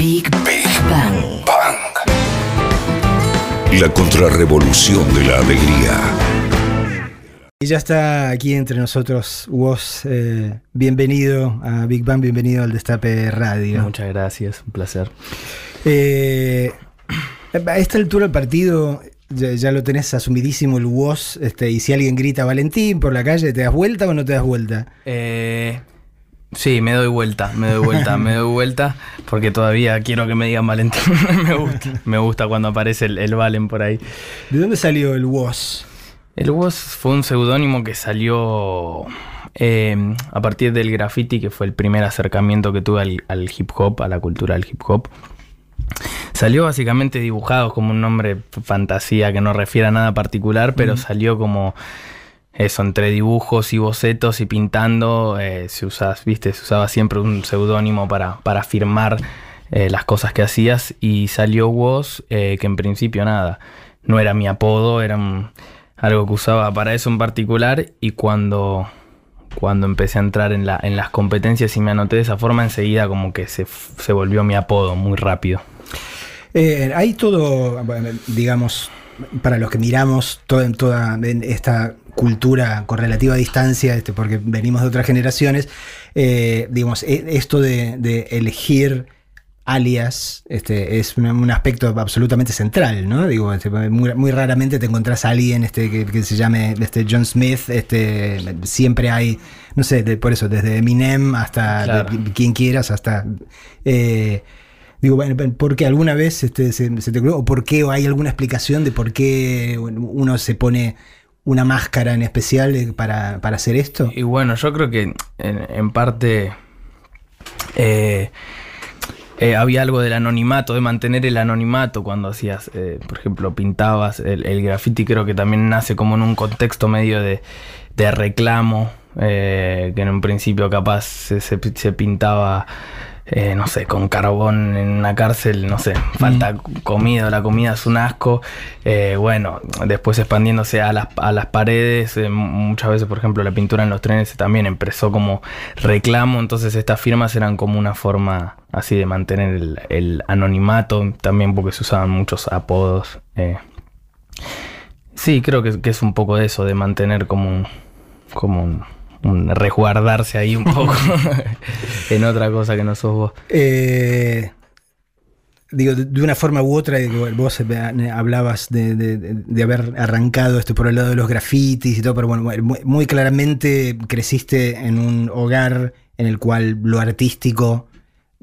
Big, Bang. La contrarrevolución de la alegría. Y ya está aquí entre nosotros vos. eh, bienvenido a Big Bang, bienvenido al Destape Radio. Muchas gracias, un placer. Eh, a esta altura del partido ya, ya lo tenés asumidísimo el vos. Este, y si alguien grita Valentín por la calle, ¿te das vuelta o no te das vuelta? Eh, sí, me doy vuelta, me doy vuelta, me doy vuelta, porque todavía quiero que me digan Valentín. me gusta, me gusta cuando aparece el, el Valen por ahí. ¿De dónde salió el vos? El Woz fue un seudónimo que salió eh, a partir del graffiti, que fue el primer acercamiento que tuve al, al hip hop, a la cultura del hip hop. Salió básicamente dibujado como un nombre fantasía que no refiere a nada particular, pero salió como eso, entre dibujos y bocetos y pintando, eh, se, usas, ¿viste? se usaba siempre un seudónimo para, para firmar eh, las cosas que hacías y salió Woz, eh, que en principio nada, no era mi apodo, era algo que usaba para eso en particular y cuando, cuando empecé a entrar en, la, en las competencias y me anoté de esa forma, enseguida como que se, se volvió mi apodo muy rápido. Eh, hay todo, digamos, para los que miramos toda, esta cultura con relativa distancia, este, porque venimos de otras generaciones, eh, digamos, e- esto de, de elegir alias este, es un, un aspecto absolutamente central, ¿no? Digo, este, muy, muy raramente te encontrás a alguien este, que, que se llame este, John Smith, este, siempre hay, no sé, de- por eso, desde Eminem hasta Claro. de- quien quieras, hasta... eh, Digo, bueno, ¿por qué alguna vez este, se, se te ocurrió? ¿O por qué? ¿O hay alguna explicación de por qué uno se pone una máscara en especial para, para hacer esto? Y bueno, yo creo que en, parte eh, eh, había algo del anonimato, de mantener el anonimato cuando hacías, eh, por ejemplo, pintabas. El, el graffiti creo que también nace como en un contexto medio de, de reclamo, que en un principio capaz se- se pintaba. Eh, no sé, con carbón en una cárcel, no sé, falta comida, la comida es un asco. Eh, bueno, después expandiéndose a las, a las paredes, eh, muchas veces, por ejemplo, la pintura en los trenes también empezó como reclamo, entonces estas firmas eran como una forma así de mantener el, el anonimato, también porque se usaban muchos apodos. eh. Sí, creo que, que es un poco de eso, de mantener como un, como un resguardarse ahí un poco en otra cosa que no sos vos. Eh, digo, de, una forma u otra, vos eh, hablabas de, de- de haber arrancado esto por el lado de los grafitis y todo, pero bueno, muy, muy claramente creciste en un hogar en el cual lo artístico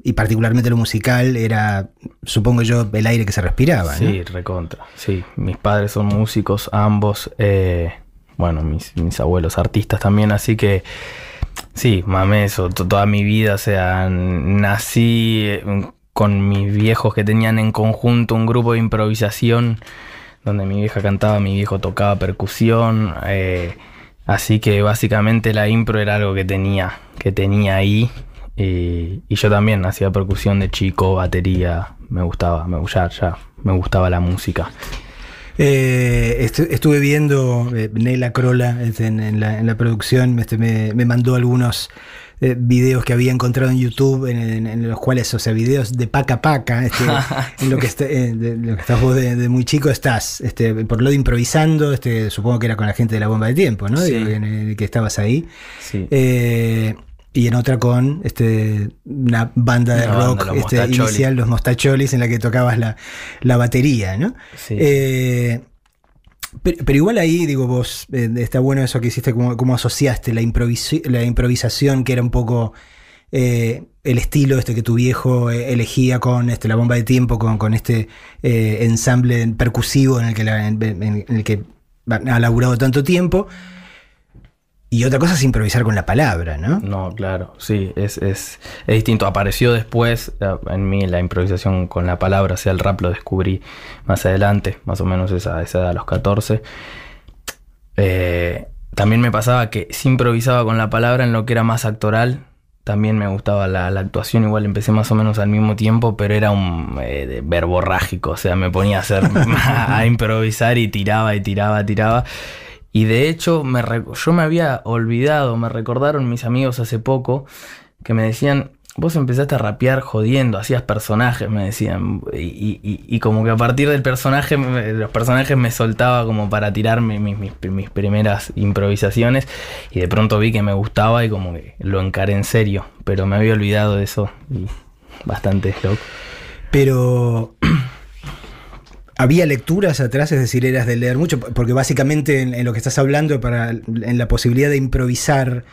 y particularmente lo musical era, supongo yo, el aire que se respiraba. ¿no? Sí, recontra. Sí, mis padres son músicos, ambos. eh, bueno, mis, abuelos artistas también, así que sí, mamé eso to- toda mi vida. O sea, nací eh, con mis viejos que tenían en conjunto un grupo de improvisación donde mi vieja cantaba, mi viejo tocaba percusión. eh, así que básicamente la impro era algo que tenía, que tenía ahí. Y, yo también hacía percusión de chico, batería, me gustaba, me, ya, me gustaba la música. Eh, estu- estuve viendo eh, Nela Crola este, en, en la, en la producción, este, me, me mandó algunos eh, videos que había encontrado en YouTube, en, los cuales, o sea, videos de paca paca, este, en lo que, está- eh, de lo que estás vos de, de muy chico estás, este, por lo de improvisando, este, supongo que era con la gente de la bomba de tiempo, ¿no? Sí. Que estabas ahí. Sí. Y en otra con este, una banda de Una rock este, inicial, los Mostacholis, en la que tocabas la, la batería, ¿no? Sí. Eh, pero, pero igual ahí, digo, vos, eh, está bueno eso que hiciste, como, como asociaste la, la improvisación, que era un poco eh, el estilo este que tu viejo elegía con este, la bomba de tiempo, con, con este ensamble percusivo en el que, la- en- en el que ha laburado tanto tiempo. Y otra cosa es improvisar con la palabra, ¿no? No, claro, sí, es, es, es distinto. Apareció después eh, en mí la improvisación con la palabra, o sea, el rap lo descubrí más adelante, más o menos esa, esa edad, a los 14. Eh, también me pasaba que sí improvisaba con la palabra en lo que era más actoral. También me gustaba la, la actuación, igual empecé más o menos al mismo tiempo, pero era un eh, verborrágico, o sea, me ponía a hacer a improvisar y tiraba y tiraba, tiraba. Y de hecho, me yo me había olvidado, me recordaron mis amigos hace poco que me decían, vos empezaste a rapear jodiendo, hacías personajes, me decían. Y, y- como que a partir del personaje, los personajes me soltaba como para tirarme mis, mis, mis primeras improvisaciones. Y de pronto vi que me gustaba y como que lo encaré en serio. Pero me había olvidado de eso. Y bastante loco. Pero había lecturas atrás, es decir, eras de leer mucho, porque básicamente en, en lo que estás hablando, para, en la posibilidad de improvisar,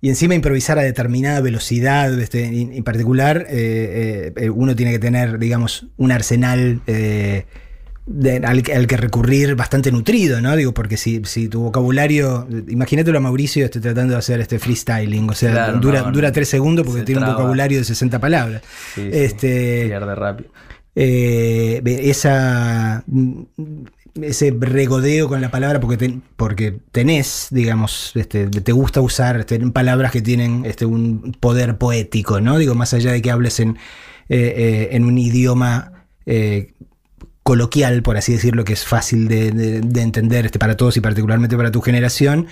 y encima improvisar a determinada velocidad, este, en, particular, eh, eh, uno tiene que tener, digamos, un arsenal eh, de- al, que- al que recurrir bastante nutrido, ¿no? Digo, porque si, si tu vocabulario, imagínatelo a Mauricio este, tratando de hacer este freestyling, o sea, Claro, dura, no, dura tres segundos porque Se tiene un vocabulario de 60 palabras. Sí, este, pierde rápido. Eh, esa, mm, ese regodeo con la palabra porque, porque tenés, digamos, este, te gusta usar este, palabras que tienen este, un poder poético, ¿no? Digo, más allá de que hables en, eh, eh, en un idioma coloquial, por así decirlo, que es fácil de, de- de entender este, para todos y particularmente para tu generación.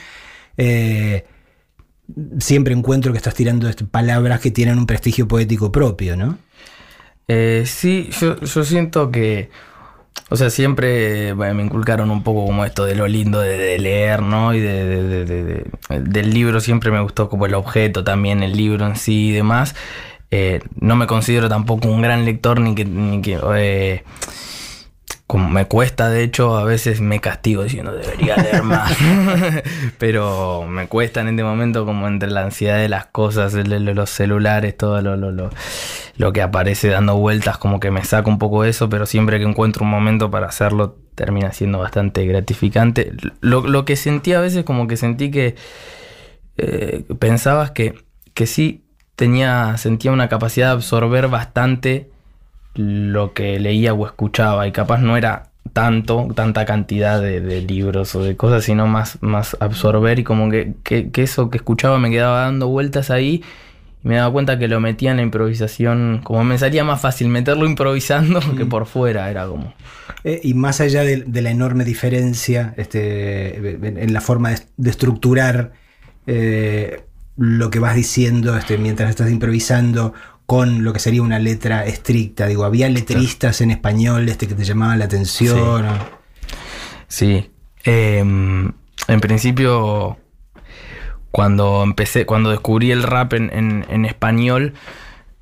siempre encuentro que estás tirando este, palabras que tienen un prestigio poético propio, ¿no? Eh, sí, yo, yo siento que, o sea, siempre me inculcaron un poco como esto de lo lindo de, leer, ¿no? Y de- de- del libro siempre me gustó como el objeto también, el libro en sí y demás. Eh, no me considero tampoco un gran lector ni que... Ni que eh, como me cuesta, de hecho, a veces me castigo diciendo debería leer más. Pero me cuesta en este momento, como entre la ansiedad de las cosas, el los celulares, todo lo, lo, lo, lo que aparece dando vueltas, como que me saca un poco de eso, pero siempre que encuentro un momento para hacerlo, termina siendo bastante gratificante. Lo, lo que sentí a veces, como que sentí que eh, pensabas que, que sí tenía, sentía una capacidad de absorber bastante lo que leía o escuchaba y capaz no era tanto, tanta cantidad de, de libros o de cosas, sino más, más absorber y como que, que- que eso que escuchaba me quedaba dando vueltas ahí y me daba cuenta que lo metía en la improvisación, como me salía más fácil meterlo improvisando que por fuera, era como... Eh, y más allá de, de la enorme diferencia este, en, en la forma de, de estructurar eh, lo que vas diciendo este, mientras estás improvisando con lo que sería una letra estricta, digo, había letristas en español este, que te llamaban la atención. Sí. Em, en principio, cuando empecé, cuando descubrí el rap en, en- en español,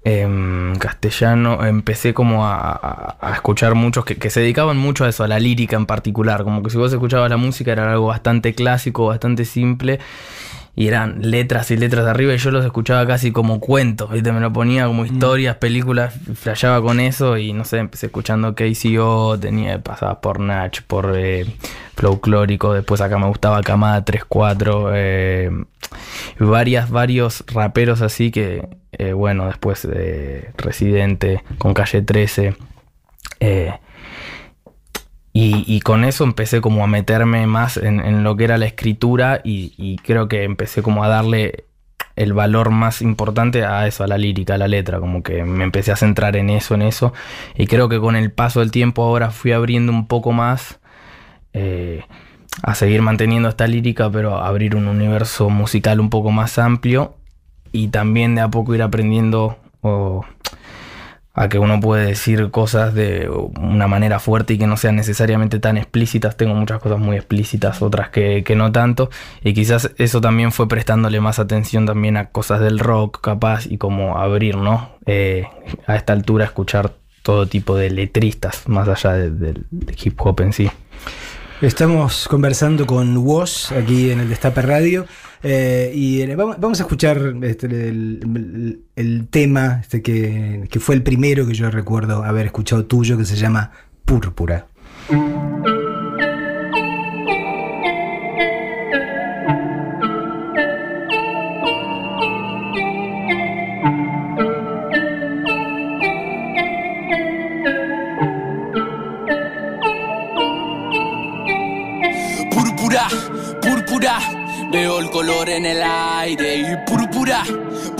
en castellano, empecé como a, a- a escuchar muchos que, que se dedicaban mucho a eso, a la lírica en particular. Como que si vos escuchabas la música era algo bastante clásico, bastante simple. Y eran letras y letras de arriba y yo los escuchaba casi como cuentos, ¿viste? Me lo ponía como historias, películas, flasheaba con eso y no sé, empecé escuchando KCO, tenía, pasaba por Natch, por eh, Folklórico, después acá me gustaba Camada 3-4, eh, varias, varios raperos así que, eh, bueno, después de Residente, con Calle 13, eh, y, y con eso empecé como a meterme más en, lo que era la escritura y, creo que empecé como a darle el valor más importante a eso, a la lírica, a la letra, como que me empecé a centrar en eso, en eso, y creo que con el paso del tiempo ahora fui abriendo un poco más eh, a seguir manteniendo esta lírica, pero a abrir un universo musical un poco más amplio y también de a poco ir aprendiendo a que uno puede decir cosas de una manera fuerte y que no sean necesariamente tan explícitas. Tengo muchas cosas muy explícitas, otras que, que no tanto. Y quizás eso también fue prestándole más atención también a cosas del rock, capaz, y como abrir, ¿no? Eh, a esta altura escuchar todo tipo de letristas, más allá de- del del hip hop en sí. Estamos conversando con Woz aquí en el Destape Radio eh, y eh, vamos, a escuchar este, el, tema este, que, que fue el primero que yo recuerdo haber escuchado tuyo que se llama. Púrpura,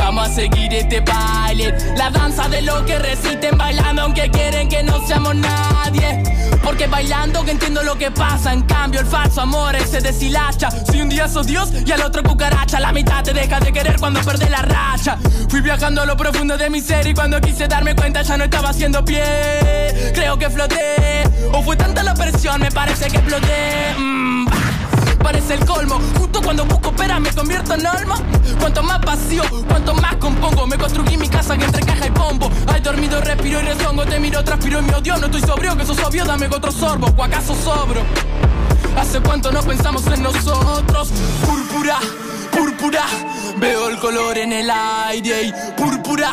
Vamos a seguir este baile. La danza de lo que resisten bailando, aunque quieren que no seamos nadie. Porque bailando que entiendo lo que pasa. En cambio, el falso amor se deshilacha. Si un día sos Dios y al otro cucaracha, la mitad te deja de querer cuando perdés la racha. Fui viajando a lo profundo de mi ser y cuando quise darme cuenta ya no estaba haciendo pie. Creo que floté. O fue tanta la presión, me parece que exploté. Mm, parece el colmo. Justo cuando busco pera me convierto en alma. Cuanto más vacío, cuanto más compongo. Me construí mi casa que entre caja y pombo. Hay dormido, respiro y rezongo. Te miro, transpiro y me odio. No estoy sobrio, que sos obvio, dame otro sorbo. ¿O acaso sobro? ¿Hace cuánto no pensamos en nosotros? Púrpura, púrpura. Veo el color en el aire. Y púrpura,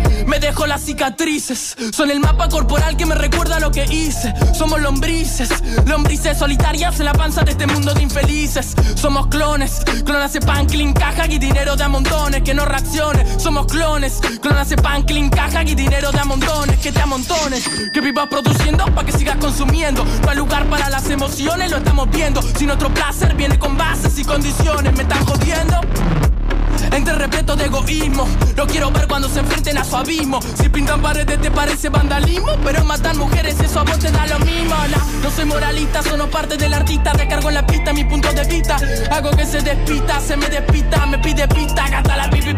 Me dejo las cicatrices, son el mapa corporal que me recuerda lo que hice. Somos lombrices, lombrices solitarias en la panza de este mundo de infelices. Somos clones, clones de pan, clean, caja y dinero de a montones, que no reaccione. Somos clones, clones de pan, clean, caja y dinero de a montones, que te amontones. Que vivas produciendo para que sigas consumiendo. No hay lugar para las emociones, lo estamos viendo. Si nuestro placer viene con bases y condiciones, me están jodiendo. Entre respeto de egoísmo, lo quiero ver cuando se enfrenten a su abismo. Si pintan paredes te parece vandalismo, pero matan mujeres eso a vos te da lo mismo. No, no soy moralista, solo parte del artista. Recargo en la pista mi punto de vista. Hago que se despita, se me despista, me pide pista, gasta la pipi,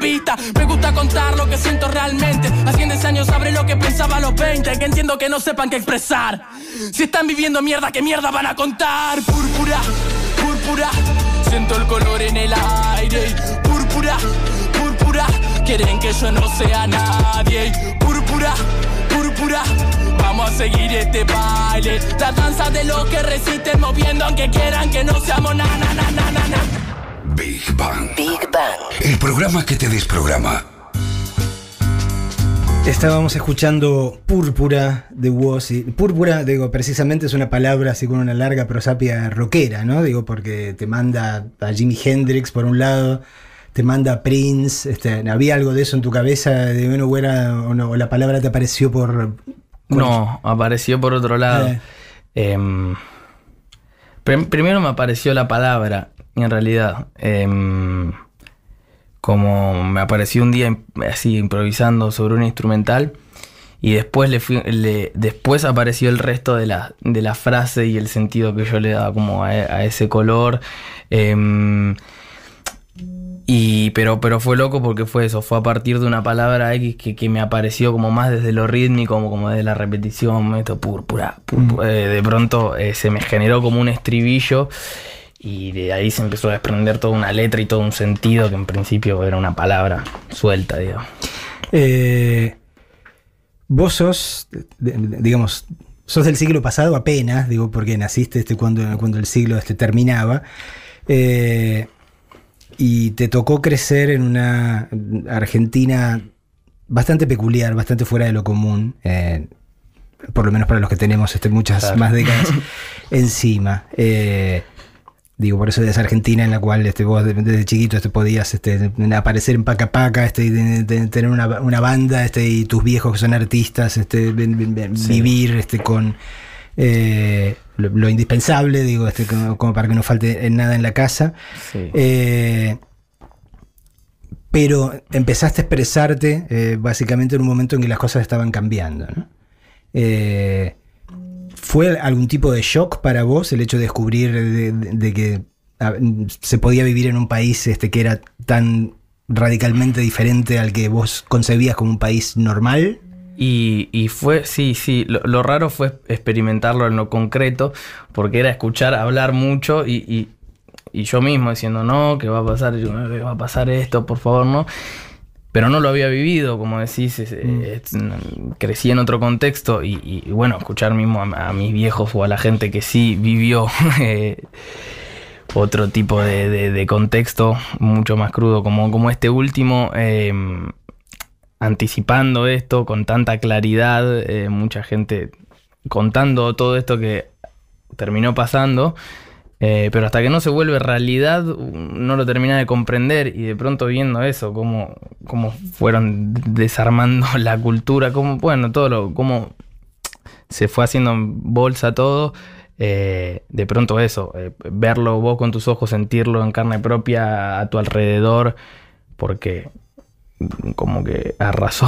pista. Me gusta contar lo que siento realmente. Hace 10 años sabré lo que pensaba a los 20. Que entiendo que no sepan qué expresar. Si están viviendo mierda, ¿qué mierda van a contar? Púrpura, púrpura. Siento el color en el aire. Púrpura, púrpura. Quieren que yo no sea nadie. Púrpura, púrpura. Vamos a seguir este baile. La danza de los que resisten moviendo aunque quieran que no seamos na na na na na. na. Big Bang. Big Bang. El programa que te desprograma. Estábamos escuchando Púrpura de Woz. Púrpura, digo, precisamente es una palabra así con una larga prosapia rockera, ¿no? Digo, porque te manda a Jimi Hendrix por un lado, te manda a Prince. Este, ¿Había algo de eso en tu cabeza? De bueno, o, era- o no, o la palabra te apareció por. No, apareció por otro lado. Eh. Em, prim- primero me apareció la palabra, en realidad. Em, como me apareció un día así improvisando sobre un instrumental. Y después le fui, le- después apareció el resto de la, de la frase y el sentido que yo le daba como a, a ese color. Em, y, pero, pero fue loco porque fue eso, fue a partir de una palabra X que, que me apareció como más desde lo rítmico, como, como desde la repetición, esto púrpura, púrpura. Eh, de pronto eh, se me generó como un estribillo y de ahí se empezó a desprender toda una letra y todo un sentido que en principio era una palabra suelta, digamos. Eh, vos sos, digamos, sos del siglo pasado apenas, digo, porque naciste este, cuando, cuando el siglo este, terminaba. eh, y te tocó crecer en una Argentina bastante peculiar, bastante fuera de lo común. eh, por lo menos para los que tenemos este, muchas Claro. más décadas encima. Eh, Digo, por eso de esa Argentina en la cual este, vos de- desde chiquito este, podías este, aparecer en Paca Paca, este, tener una, una banda este, y tus viejos que son artistas, este, Sí. vivir este, con eh, lo, lo indispensable, digo, este, como, como para que no falte nada en la casa. Sí. Eh, pero empezaste a expresarte eh, básicamente en un momento en que las cosas estaban cambiando. ¿no? ¿Fue algún tipo de shock para vos el hecho de descubrir de, que se podía vivir en un país este, que era tan radicalmente diferente al que vos concebías como un país normal? Y, y fue, sí, sí, lo, raro fue experimentarlo en lo concreto, porque era escuchar hablar mucho y, y- y yo mismo diciendo, no, que va a pasar, Yo, "Eh, va a pasar esto, por favor, no. Pero no lo había vivido, como decís, es- Mm. es- crecí en otro contexto y, y, bueno, escuchar mismo a, a mis viejos o a la gente que sí vivió eh, otro tipo de, de- de contexto mucho más crudo como, como este último, eh, anticipando esto con tanta claridad, eh, mucha gente contando todo esto que terminó pasando. Eh, pero hasta que no se vuelve realidad, no lo termina de comprender y de pronto viendo eso, cómo, cómo fueron desarmando la cultura, cómo, bueno, todo lo, cómo se fue haciendo en bolsa todo, eh, de pronto eso, eh, verlo vos con tus ojos, sentirlo en carne propia a tu alrededor, porque como que arrasó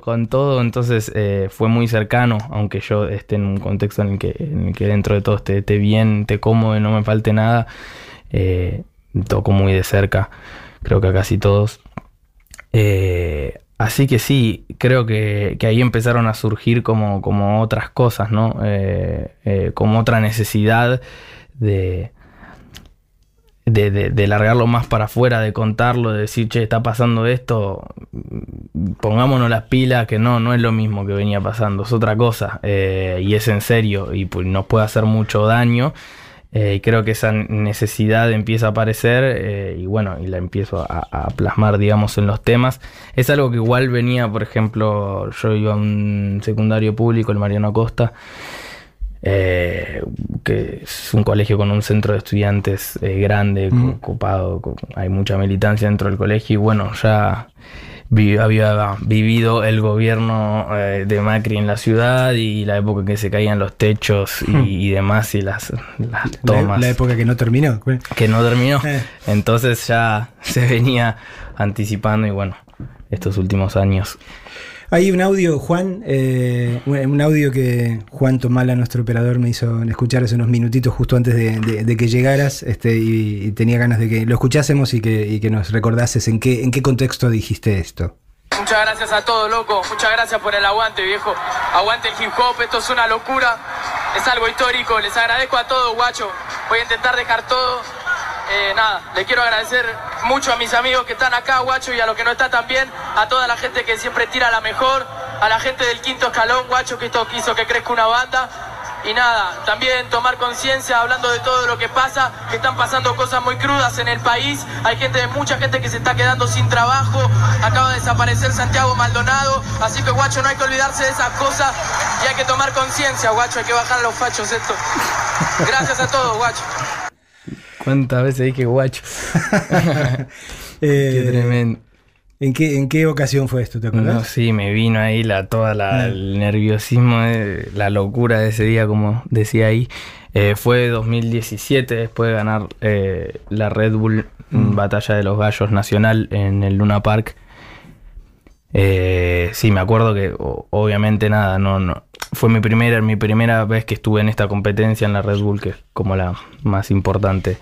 con todo, entonces eh, fue muy cercano, aunque yo esté en un contexto en el que, en el que dentro de todo esté, bien, esté cómodo no me falte nada, eh, tocó muy de cerca, creo que a casi todos. Eh, así que sí, creo que, que ahí empezaron a surgir como, como otras cosas, ¿no? Eh, como otra necesidad de, de, de, de largarlo más para afuera, de contarlo, de decir, che, está pasando esto, pongámonos las pilas, que no, no es lo mismo que venía pasando, es otra cosa, eh, y es en serio, y pues, nos puede hacer mucho daño. eh, y creo que esa necesidad empieza a aparecer eh, y bueno, y la empiezo a, a plasmar, digamos, en los temas. Es algo que igual venía, por ejemplo, yo iba a un secundario público, el Mariano Acosta, eh, que es un colegio con un centro de estudiantes eh, grande, Mm. ocupado, con- hay mucha militancia dentro del colegio y bueno, ya vi- había vivido el gobierno eh, de Macri en la ciudad y la época en que se caían los techos y, y demás y las, las La, tomas la época que no terminó. que no terminó. Eh. Entonces ya se venía anticipando y bueno, estos últimos años Hay un audio, Juan, eh, un audio que Juan Tomala, nuestro operador, me hizo escuchar hace unos minutitos justo antes de, que llegaras este, y, tenía ganas de que lo escuchásemos y que, y que nos recordases en qué, en qué contexto dijiste esto. Muchas gracias a todos, loco. Muchas gracias por el aguante, viejo. Aguante el hip hop, esto es una locura. Es algo histórico. Les agradezco a todos, guacho. Voy a intentar dejar todo. Eh, nada, le quiero agradecer mucho a mis amigos que están acá, guacho, y a los que no están también. A toda la gente que siempre tira la mejor. A la gente del quinto escalón, guacho, que esto quiso que crezca una banda. Y nada, también tomar conciencia hablando de todo lo que pasa, que están pasando cosas muy crudas en el país. Hay gente, mucha gente que se está quedando sin trabajo. Acaba de desaparecer Santiago Maldonado. Así que, guacho, no hay que olvidarse de esas cosas y hay que tomar conciencia, guacho. Hay que bajar los fachos esto. Gracias a todos, guacho. ¿Cuántas veces dije guacho? Eh, Qué tremendo. ¿en, qué, ¿En qué ocasión fue esto? ¿Te acordás? No, sí, me vino ahí la, toda la, Ah. el nerviosismo, de- la locura de ese día, como decía ahí. Eh, fue 2017, después de ganar eh, la Red Bull Mm. Batalla de los Gallos Nacional en el Luna Park. Eh, sí, me acuerdo que obviamente nada, no, no. Fue mi primera, mi primera vez que estuve en esta competencia en la Red Bull, que es como la más importante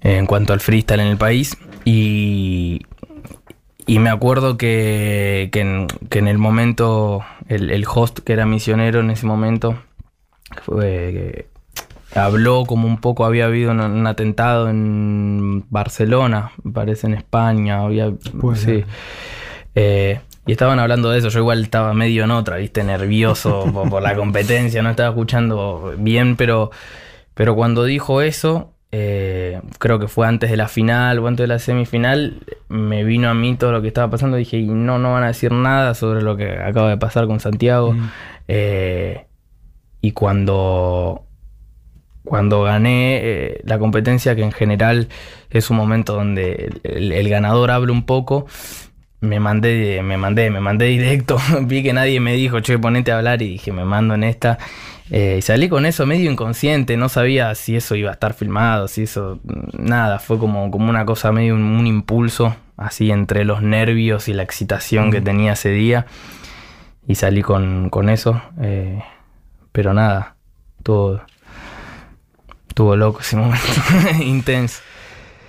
en cuanto al freestyle en el país. Y, y me acuerdo que, que en, que en el momento, el, el host que era misionero en ese momento, fue, que habló como un poco, había habido un, un atentado en Barcelona, me parece en España, había... Puede sí. Eh, y estaban hablando de eso, yo igual estaba medio en otra, viste, nervioso por, por la competencia, no estaba escuchando bien, pero, pero cuando dijo eso, eh, creo que fue antes de la final o antes de la semifinal, me vino a mí todo lo que estaba pasando, dije, y no, no van a decir nada sobre lo que acaba de pasar con Santiago. Mm. Eh, y cuando, cuando gané eh, la competencia, que en general es un momento donde el, el- el ganador habla un poco, me mandé, me mandé, me mandé directo. Vi que nadie me dijo, che, ponete a hablar y dije, me mando en esta. Eh, y salí con eso medio inconsciente, no sabía si eso iba a estar filmado, si eso, nada, fue como, como una cosa medio un, un impulso, así entre los nervios y la excitación que tenía ese día. Y salí con, con eso. eh, pero nada, todo, estuvo loco ese momento, intenso.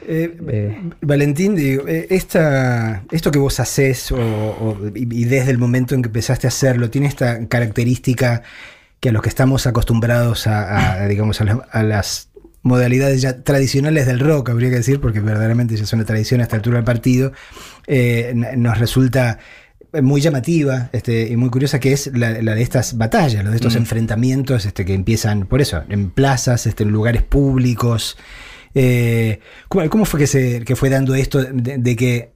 Eh, Eh. Valentín, digo, eh, esta, esto que vos haces o, o- y desde el momento en que empezaste a hacerlo, tiene esta característica que a los que estamos acostumbrados a, a, digamos, a, la- a las modalidades ya tradicionales del rock, habría que decir, porque verdaderamente ya es una tradición a esta altura del partido, eh, nos resulta muy llamativa este, y muy curiosa, que es la, de estas batallas, de estos mm. enfrentamientos este, que empiezan, por eso, en plazas, este, en lugares públicos. Eh, ¿cómo, fue que se fue dando esto de, que,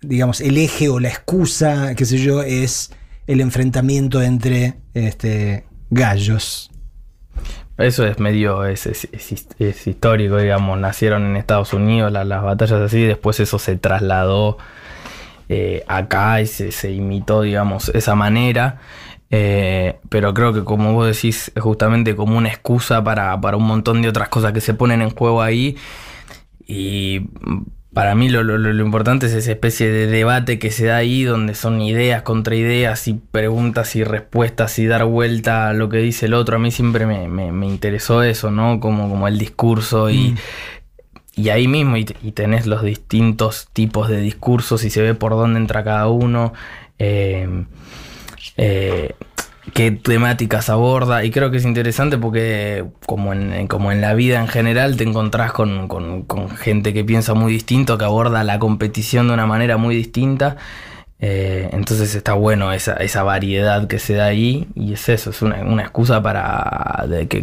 digamos, el eje o la excusa, qué sé yo, es el enfrentamiento entre este, gallos? Eso es medio, es, histórico, digamos, nacieron en Estados Unidos las, batallas así, después eso se trasladó eh, acá y se, imitó, digamos, esa manera. Eh, pero creo que como vos decís, es justamente como una excusa para, para, un montón de otras cosas que se ponen en juego ahí. Y para mí lo, importante es esa especie de debate que se da ahí, donde son ideas contra ideas y preguntas y respuestas y dar vuelta a lo que dice el otro. A mí siempre me, interesó eso, ¿no? Como, como el discurso y, mm. y ahí mismo y, tenés los distintos tipos de discursos y se ve por dónde entra cada uno. Eh, eh, qué temáticas aborda y creo que es interesante porque como en, como en la vida en general te encontrás con, gente que piensa muy distinto, que aborda la competición de una manera muy distinta. Eh, entonces está bueno esa, esa, variedad que se da ahí y es eso, es una, excusa para que,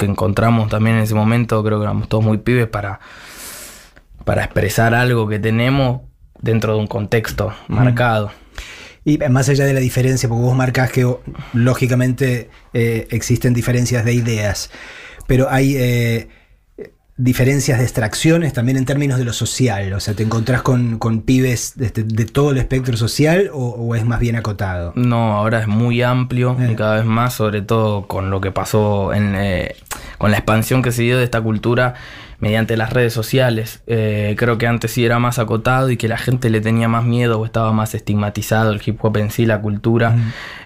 encontramos también en ese momento, creo que éramos todos muy pibes para, para expresar algo que tenemos dentro de un contexto marcado. Y más allá de la diferencia, porque vos marcás que lógicamente eh, existen diferencias de ideas, pero hay eh, diferencias de extracciones también en términos de lo social. O sea, ¿te encontrás con, pibes de, todo el espectro social o, es más bien acotado? No, ahora es muy amplio y eh. cada vez más, sobre todo con lo que pasó en, con la expansión que se dio de esta cultura mediante las redes sociales. Eh, creo que antes sí era más acotado y que la gente le tenía más miedo o estaba más estigmatizado el hip hop en sí, la cultura.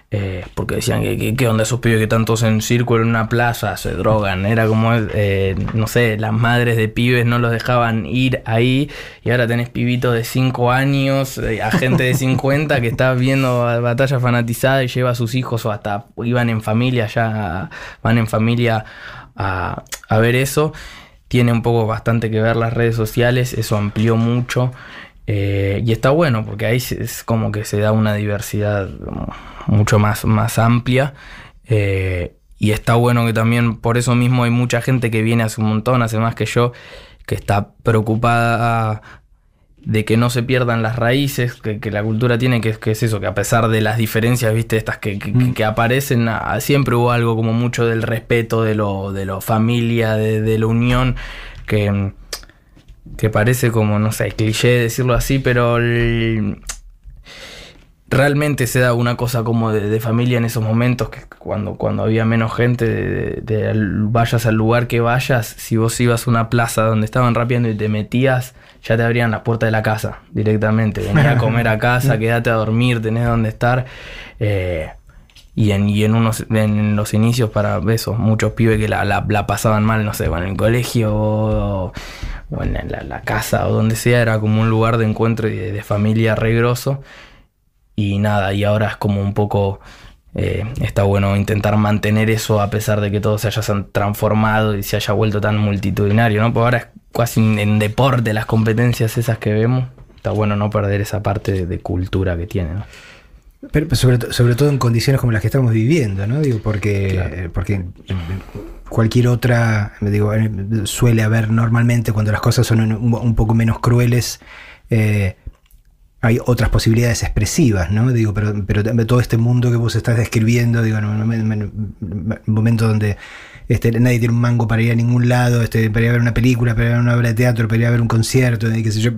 Eh, porque decían que, qué onda esos pibes que tantos en círculo en una plaza se drogan. Era como, eh, no sé, las madres de pibes no los dejaban ir ahí y ahora tenés pibitos de 5 años, a gente de 50 que está viendo batalla fanatizada y lleva a sus hijos o hasta iban en familia, ya van en familia a, a ver eso tiene un poco bastante que ver las redes sociales, eso amplió mucho. Eh, y está bueno porque ahí es como que se da una diversidad mucho más, más amplia. Eh, y está bueno que también por eso mismo hay mucha gente que viene hace un montón, hace más que yo, que está preocupada de que no se pierdan las raíces que, la cultura tiene, que, es eso, que a pesar de las diferencias, viste, estas que, mm. aparecen, siempre hubo algo como mucho del respeto, de lo, de lo familia, de, la unión, que, que parece como, no sé, cliché decirlo así, pero realmente se da una cosa como de, familia en esos momentos, que cuando, cuando había menos gente, de, vayas al lugar que vayas, si vos ibas a una plaza donde estaban rapeando y te metías, ya te abrían la puerta de la casa directamente. Venía a comer a casa, quédate a dormir, tenés donde estar. Eh, y, en, y en, unos, en los inicios para eso, muchos pibes que la, la, pasaban mal, no sé, en el colegio o, en la, casa o donde sea, era como un lugar de encuentro y de, familia regroso. Y nada, y ahora es como un poco... Eh, está bueno intentar mantener eso a pesar de que todo se haya transformado y se haya vuelto tan multitudinario, ¿no? Porque ahora es casi en deporte, las competencias esas que vemos, está bueno no perder esa parte de, cultura que tiene. ¿no? Pero, sobre, sobre, todo en condiciones como las que estamos viviendo, ¿no? Digo, porque, porque cualquier otra, digo, eh, suele haber normalmente cuando las cosas son un, poco menos crueles, eh, hay otras posibilidades expresivas, ¿no? Digo, pero, pero todo este mundo que vos estás describiendo, digo, en un momento donde este, nadie tiene un mango para ir a ningún lado, este, para ir a ver una película, para ir a ver una obra de teatro, para ir a ver un concierto, qué sé yo,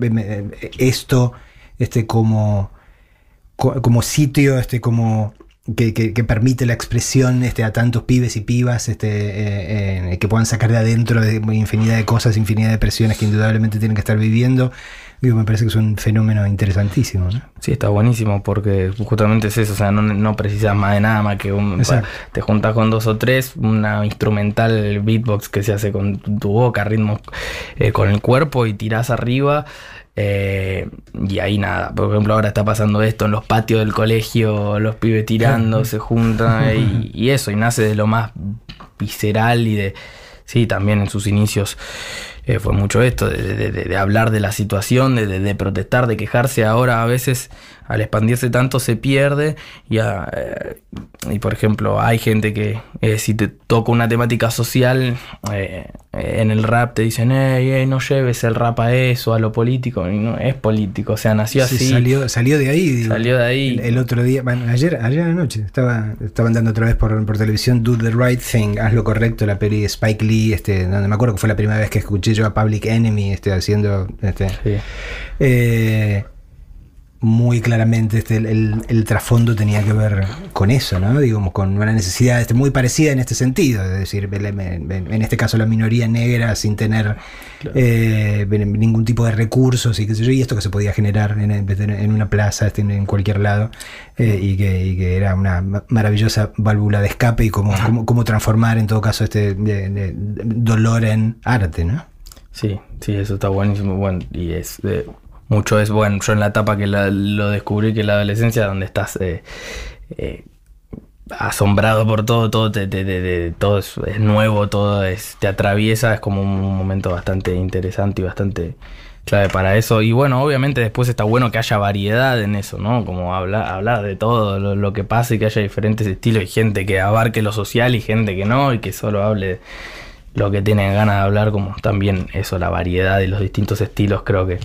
esto este, como, como sitio, este, como que, permite la expresión este, a tantos pibes y pibas este, eh, eh, que puedan sacar de adentro de infinidad de cosas, infinidad de presiones que indudablemente tienen que estar viviendo. Digo, me parece que es un fenómeno interesantísimo. ¿no? Sí, está buenísimo porque justamente es eso, o sea, no, precisas más de nada más que un, te juntas con dos o tres, una instrumental beatbox que se hace con tu boca, ritmo eh, con el cuerpo y tiras arriba. Eh, y ahí nada, por ejemplo ahora está pasando esto en los patios del colegio, los pibes tirando, se juntan y, y, eso, y nace de lo más visceral y de sí, también en sus inicios eh, fue mucho esto, de, hablar de la situación, de, protestar, de quejarse. Ahora a veces al expandirse tanto se pierde y, eh, y por ejemplo hay gente que eh, si te toca una temática social en el rap te dicen, hey, no lleves el rap a eso, a lo político, y no es político, o sea, nació así. Salió, salió de ahí. Salió de ahí. El, otro día, bueno, ayer, ayer anoche, estaba, estaban dando otra vez por, por televisión Do the Right Thing, haz lo correcto, la peli de Spike Lee, este, no, me acuerdo que fue la primera vez que escuché yo a Public Enemy este, haciendo... Este, eh, muy claramente este, el, trasfondo tenía que ver con eso, ¿no? Digamos, con una necesidad este, muy parecida en este sentido, es decir, en este caso la minoría negra sin tener eh, ningún tipo de recursos y qué sé yo, y esto que se podía generar en, una plaza, este, en cualquier lado, eh, y, que, era una maravillosa válvula de escape y cómo, cómo, transformar en todo caso este dolor en arte, ¿no? Sí, sí, eso está buenísimo, bueno, y es... Eh, mucho es, bueno, yo en la etapa que lo descubrí, que la adolescencia, donde estás eh, eh, asombrado por todo, todo, te, todo es, nuevo, todo es, te atraviesa, es como un momento bastante interesante y bastante clave para eso. Y bueno, obviamente después está bueno que haya variedad en eso, ¿no? Como hablar, hablar de todo lo, que pasa y que haya diferentes estilos y gente que abarque lo social y gente que no y que solo hable lo que tiene ganas de hablar, como también eso, la variedad y los distintos estilos creo que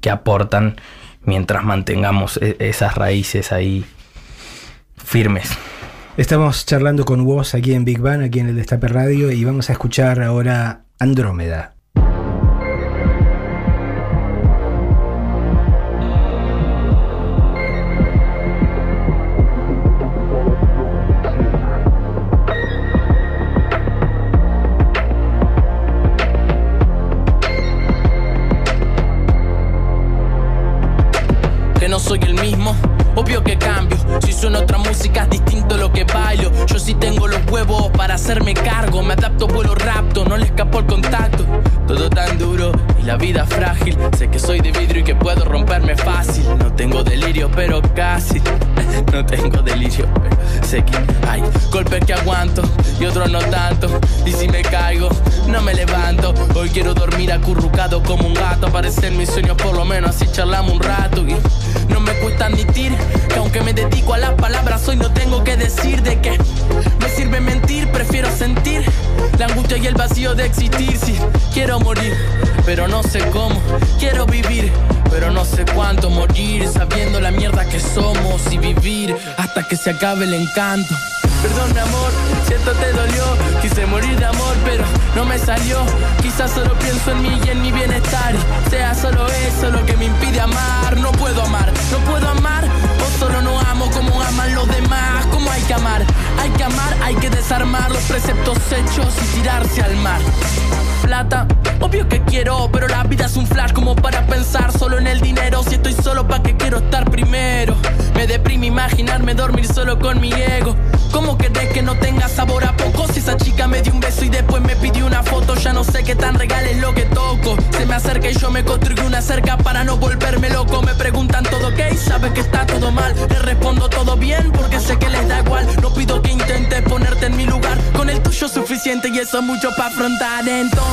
que aportan mientras mantengamos e-, esas raíces ahí firmes. Estamos charlando con vos aquí en Big Bang, aquí en el Destape Radio, y vamos a escuchar ahora Andrómeda. Obvio que cambio, si suena otra música es distinto lo que bailo. Yo sí tengo los huevos para hacerme cargo. Me adapto, vuelo rapto, no le escapo el contacto. Todo tan duro y la vida frágil. Sé que soy de vidrio y que puedo romperme fácil. No tengo delirio, pero casi. No tengo delirio, pero sé que hay golpes que aguanto y otros no tanto. Y si me caigo, no me levanto. Hoy quiero dormir acurrucado como un gato. Aparecer mis sueños, por lo menos así charlamos un rato. Y no me cuesta admitir que aunque me dedico a las palabras, hoy no tengo que decir de qué me sirve mentir, prefiero sentir la angustia y el vacío de existir. Si quiero morir, pero no sé cómo. Quiero vivir, pero no sé cuánto morir, sabiendo la mierda que somos y vivir hasta que se acabe el encanto. Perdón amor, siento te dolió Quise morir de amor pero no me salió Quizás solo pienso en mí y en mi bienestar Sea solo eso lo que me impide amar No puedo amar, no puedo amar amo como aman los demás Como hay que amar, hay que amar Hay que desarmar los preceptos hechos y tirarse al mar Obvio que quiero Pero la vida es un flash como para pensar solo en el dinero Si estoy solo pa' que quiero estar primero Me deprime imaginarme dormir solo con mi ego ¿Cómo querés que no tenga sabor a poco? Si esa chica me dio un beso y después me pidió una foto, ya no sé qué tan regal es lo que toco. Se me acerca y yo me construyo una cerca para no volverme loco. Me preguntan todo ok, sabes que está todo mal. Le respondo todo bien porque sé que les da igual. No pido que intentes ponerte en mi lugar. Con el tuyo suficiente y eso es mucho para afrontar. Entonces,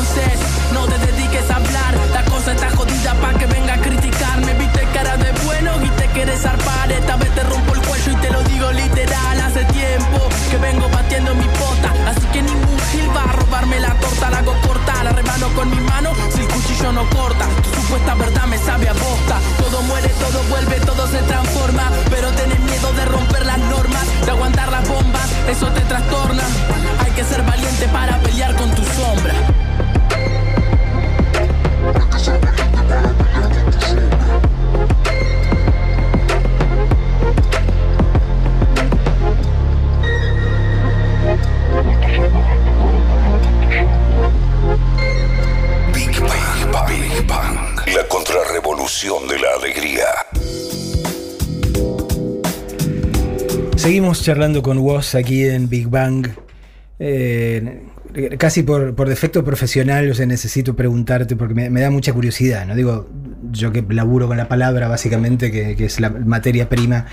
no te dediques a hablar. La cosa está jodida para que venga a criticarme. Viste cara de bueno y te quieres zarpar. Esta vez te rompo el cuello y te lo digo literal. Hace tiempo que vengo batiendo mi pota. Así que ningún gil va a robarme la torta. La hago corta, la remano con mi mano si el cuchillo no corta. Tu supuesta verdad me sabe a bosta. Todo muere, todo vuelve, todo se transforma. Pero tenés miedo de romper las normas, de aguantar las bombas, eso te trastorna. Hay que ser valiente para pelear con tu sombra. De la alegría. Seguimos charlando con vos aquí en Big Bang. Eh, casi por, defecto profesional, o sea, necesito preguntarte porque me, da mucha curiosidad, ¿no? Digo, yo que laburo con la palabra, básicamente, que, es la materia prima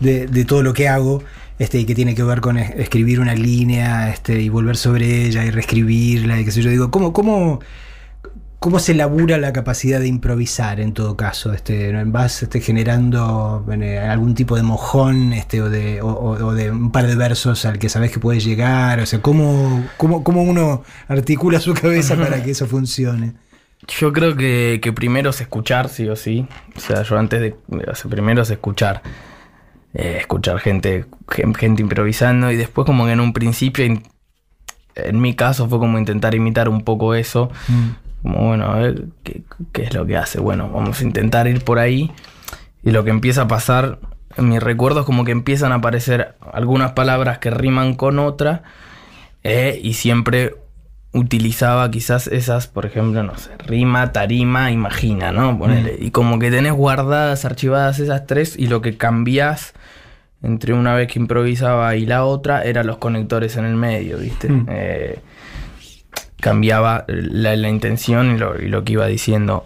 de, todo lo que hago. este, y que tiene que ver con es- escribir una línea este, y volver sobre ella y reescribirla y qué sé yo. Digo, ¿cómo, cómo, cómo se labura la capacidad de improvisar en todo caso? Este. ¿Vas este, generando eh, algún tipo de mojón este, o, de, o- o- o de un par de versos al que sabes que puedes llegar? O sea, ¿cómo, cómo, cómo uno articula su cabeza para que eso funcione? Yo creo que, que primero es escuchar, sí o sí. O sea, yo antes de. primero es escuchar. Eh, escuchar gente, gen- gente improvisando y después, como que en un principio, in- en mi caso, fue como intentar imitar un poco eso. Como, bueno, a ver, ¿qué, qué es lo que hace? Bueno, vamos a intentar ir por ahí. Y lo que empieza a pasar en mis recuerdos, como que empiezan a aparecer algunas palabras que riman con otra. eh, y siempre utilizaba quizás esas, por ejemplo, no sé, rima, tarima, imagina, ¿no? Ponele. Y como que tenés guardadas, archivadas esas tres, y lo que cambiás entre una vez que improvisaba y la otra eran los conectores en el medio, ¿viste? Mm. Eh, cambiaba la, la intención y lo, y lo que iba diciendo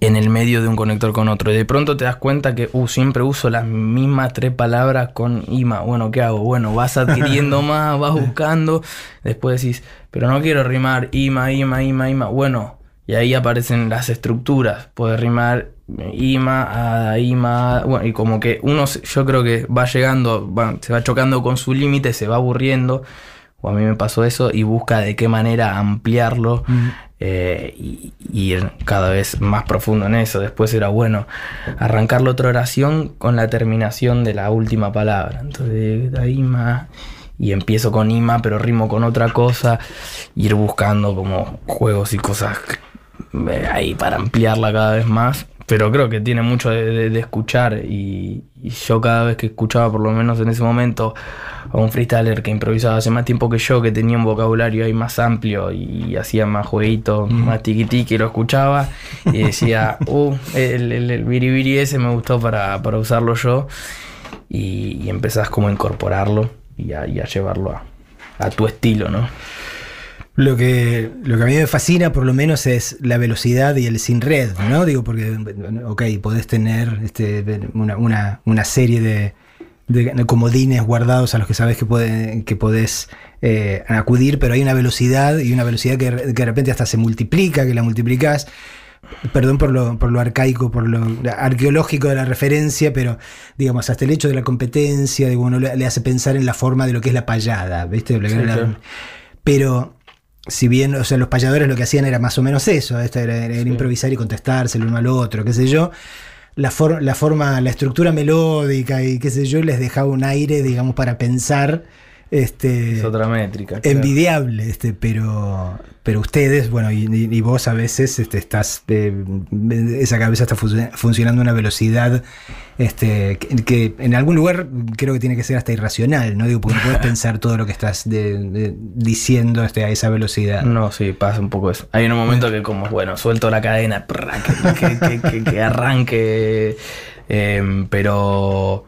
en el medio de un conector con otro. Y de pronto te das cuenta que uh, siempre uso las mismas tres palabras con ima. Bueno, ¿qué hago? Bueno, vas adquiriendo más, vas buscando. Después decís, pero no quiero rimar ima, ima, ima, ima. Bueno, y ahí aparecen las estructuras. Puedes rimar ima, ada, ima. Bueno, y como que uno, se- yo creo que va llegando, va- se va chocando con su límite, se va aburriendo. O a mí me pasó eso y busca de qué manera ampliarlo eh, y, y ir cada vez más profundo en eso. Después era bueno arrancar la otra oración con la terminación de la última palabra. Entonces, da ima y empiezo con ima, pero rimo con otra cosa. Ir buscando como juegos y cosas eh, ahí para ampliarla cada vez más. Pero creo que tiene mucho de, de- de escuchar y, y yo cada vez que escuchaba, por lo menos en ese momento, a un freestyler que improvisaba hace más tiempo que yo, que tenía un vocabulario ahí más amplio y hacía más jueguitos, más tiqui tiqui, lo escuchaba y decía, uh, el, el, el biribiri ese me gustó para, para usarlo yo y, y empezás como a incorporarlo y a, y a llevarlo a, a tu estilo, ¿no? Lo que, lo que a mí me fascina, por lo menos, es la velocidad y el sin red, ¿no? Digo, porque, ok, podés tener este, una, una- una serie de, de- de comodines guardados a los que sabes que, puede- que podés eh, acudir, pero hay una velocidad y una velocidad que, que de repente hasta se multiplica, que la multiplicás. Perdón por lo, por lo arcaico, por lo arqueológico de la referencia, pero digamos, hasta el hecho de la competencia, digo, uno le, le hace pensar en la forma de lo que es la payada, ¿viste? Sí, claro. pero si bien, o sea, los payadores lo que hacían era más o menos eso, esto era, era Sí. improvisar y contestarse el uno al otro, qué sé yo. La, for- la forma, la estructura melódica y qué sé yo, les dejaba un aire, digamos, para pensar. Este, Es otra métrica. claro. envidiable, este, pero, pero ustedes, bueno, y, vos a veces este, estás, eh, esa cabeza está func- funcionando a una velocidad este, que, que en algún lugar creo que tiene que ser hasta irracional, ¿no? Digo, porque no puedes pensar todo lo que estás de- de- diciendo este, a esa velocidad. No, sí, pasa un poco eso. Hay un momento que como, bueno, suelto la cadena, prra, que, que- que- que- que arranque, eh, pero...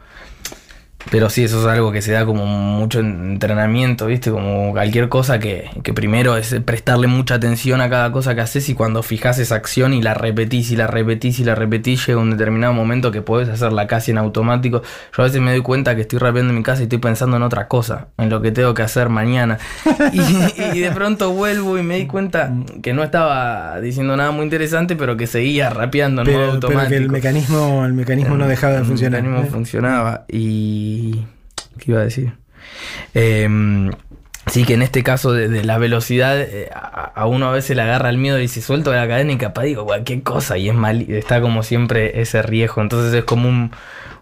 Pero sí, eso es algo que se da como mucho entrenamiento, ¿viste? Como cualquier cosa que, que primero es prestarle mucha atención a cada cosa que haces y cuando fijas esa acción y la repetís y la repetís y la repetís, llega un determinado momento que podés hacerla casi en automático. Yo a veces me doy cuenta que estoy rapeando en mi casa y estoy pensando en otra cosa, en lo que tengo que hacer mañana. Y, y de pronto vuelvo y me di cuenta que no estaba diciendo nada muy interesante, pero que seguía rapeando en modo pero, pero automático. que el mecanismo, el mecanismo no dejaba de El funcionar. mecanismo ¿eh? funcionaba. Y. ¿Qué iba a decir? Em, sí, que en este caso de, la velocidad, eh, a, uno a veces le agarra el miedo y dice suelto la cadena y capaz digo cualquier cosa. Y es mal, está como siempre ese riesgo. Entonces es como un-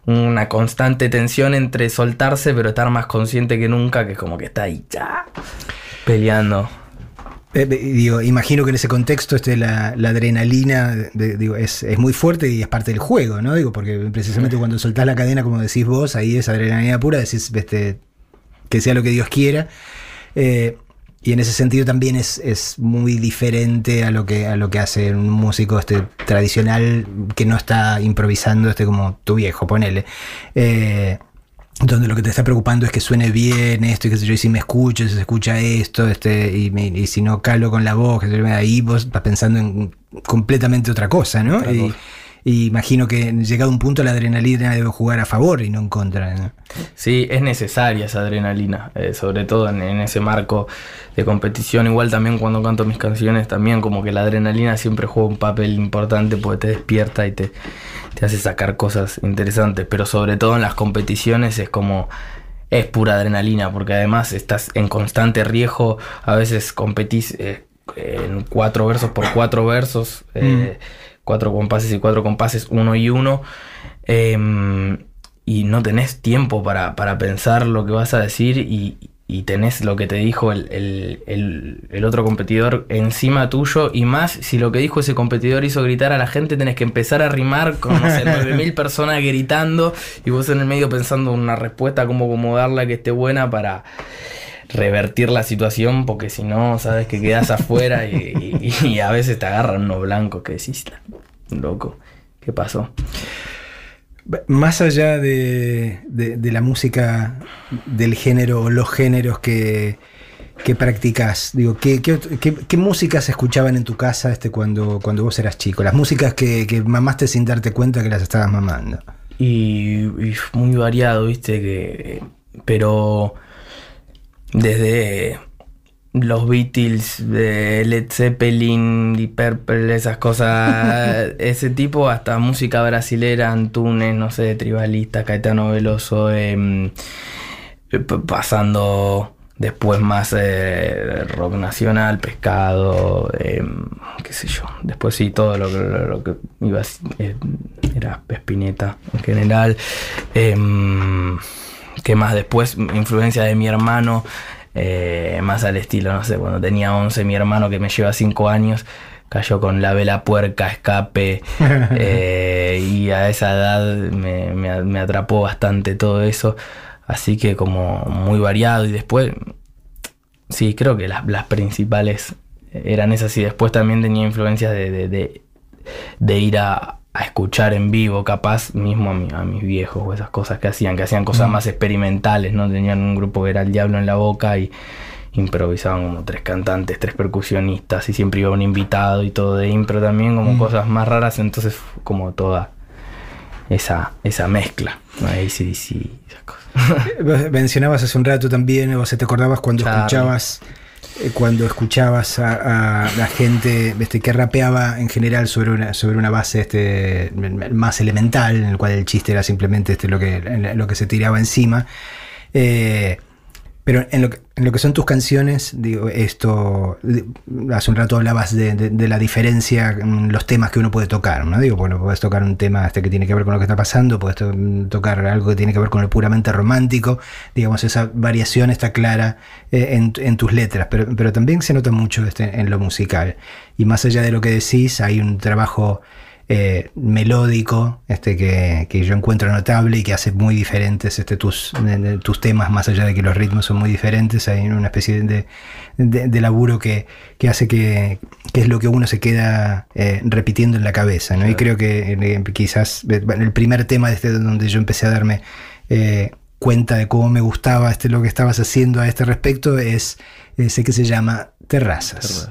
una constante tensión entre soltarse, pero estar más consciente que nunca, que es como que está ahí ya peleando. Eh, digo, imagino que en ese contexto este, la, la adrenalina de- digo, es, es muy fuerte y es parte del juego, ¿no? Digo, porque precisamente cuando soltás la cadena, como decís vos, ahí es adrenalina pura, decís este, que sea lo que Dios quiera. Eh, y en ese sentido también es, es muy diferente a lo que a lo que hace un músico este tradicional que no está improvisando este como tu viejo, ponele. Eh, donde lo que te está preocupando es que suene bien esto y qué sé yo, y si me escucho, si se escucha esto, este, y, me- y si no calo con la voz, que se me- ahí vos vas pensando en completamente otra cosa, ¿no? Otra y, cosa. Y imagino que llegado a un punto la adrenalina debe jugar a favor y no en contra. ¿no? Sí, es necesaria esa adrenalina, eh, sobre todo en, en ese marco de competición. Igual también cuando canto mis canciones, también como que la adrenalina siempre juega un papel importante porque te despierta y te, te hace sacar cosas interesantes. Pero sobre todo en las competiciones es como es pura adrenalina, porque además estás en constante riesgo, a veces competís eh, en cuatro versos por cuatro versos, eh, cuatro compases y cuatro compases, uno y uno, em, y no tenés tiempo para, para pensar lo que vas a decir y, y tenés lo que te dijo el, el- el- el otro competidor encima tuyo y más si lo que dijo ese competidor hizo gritar a la gente tenés que empezar a rimar con no sé, 9000 personas gritando y vos en el medio pensando una respuesta cómo acomodarla que esté buena para revertir la situación porque si no sabes que quedas afuera y, y- y a veces te agarran uno blanco que decís loco ¿qué pasó? Más allá de, de- de la música del género o los géneros que, que practicas, digo, ¿qué, qué, qué- qué músicas se escuchaban en tu casa este cuando, cuando vos eras chico? Las músicas que, que mamaste sin darte cuenta que las estabas mamando. Y, y muy variado, viste, que. Pero. Desde los Beatles, de Led Zeppelin, Deep Purple, esas cosas, ese tipo, hasta música brasilera, Antunes, no sé, Tribalista, Caetano Veloso, em, pasando después más eh, rock nacional, pescado, em, qué sé yo. Después sí, todo lo que, lo que iba eh, era Espineta en general. ¿Qué más? Después, influencia de mi hermano, eh, más al estilo, no sé, cuando tenía 11, mi hermano que me lleva 5 años. Cayó con la vela puerca, escape, eh, y a esa edad me, me- me atrapó bastante todo eso. Así que como muy variado y después, sí, creo que las, las principales eran esas y después también tenía influencias de, de- de- de ir a, a escuchar en vivo, capaz mismo a, mi- a mis viejos o esas cosas que hacían, que hacían cosas más experimentales, ¿no? Tenían un grupo que era el diablo en la boca y improvisaban como tres cantantes, tres percusionistas y siempre iba un invitado y todo de impro también, como cosas más raras, entonces como toda esa, esa mezcla, ¿no? ACDC esas cosas. Mencionabas hace un rato también, o sea, te acordabas cuando Charlie. escuchabas cuando escuchabas a, a la gente este, que rapeaba en general sobre una, sobre una base este, más elemental, en el cual el chiste era simplemente este, lo, que, lo que se tiraba encima. Eh, pero en lo, que, en lo que son tus canciones, digo, esto, hace un rato hablabas de, la diferencia en los temas que uno puede tocar, ¿no? Digo, bueno, puedes tocar un tema este que tiene que ver con lo que está pasando, puedes to- tocar algo que tiene que ver con lo puramente romántico, digamos, esa variación está clara eh, en, en tus letras, pero, pero también se nota mucho este, en lo musical. Y más allá de lo que decís, hay un trabajo eh, melódico este que, que yo encuentro notable y que hace muy diferentes este, tus, de- de- tus temas, más allá de que los ritmos son muy diferentes, hay una especie de, de- de laburo que, que hace que, que es lo que uno se queda eh, repitiendo en la cabeza. ¿no? Y creo que eh, quizás eh, bueno, el primer tema de este, donde yo empecé a darme eh, cuenta de cómo me gustaba este, lo que estabas haciendo a este respecto es ese que se llama Terrazas.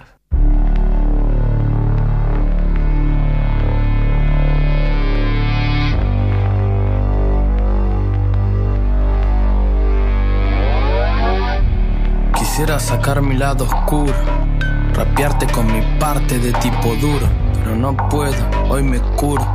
Quisiera sacar mi lado oscuro, rapearte con mi parte de tipo duro, pero no puedo, hoy me curo.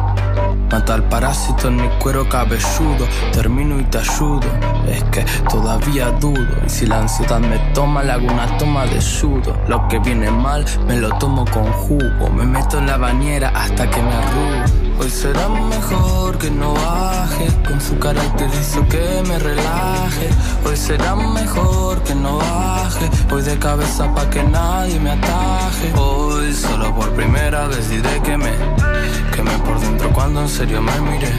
Mata al parásito en mi cuero cabelludo, termino y te ayudo. Es que todavía dudo, y si la ansiedad me toma, le hago una toma de sudo. Lo que viene mal, me lo tomo con jugo, me meto en la bañera hasta que me arrugo. Hoy será mejor que no baje, con su carácter hizo que me relaje. Hoy será mejor que no baje, voy de cabeza pa' que nadie me ataje. Hoy solo por primera vez diré que me quemé por dentro cuando en serio me miré.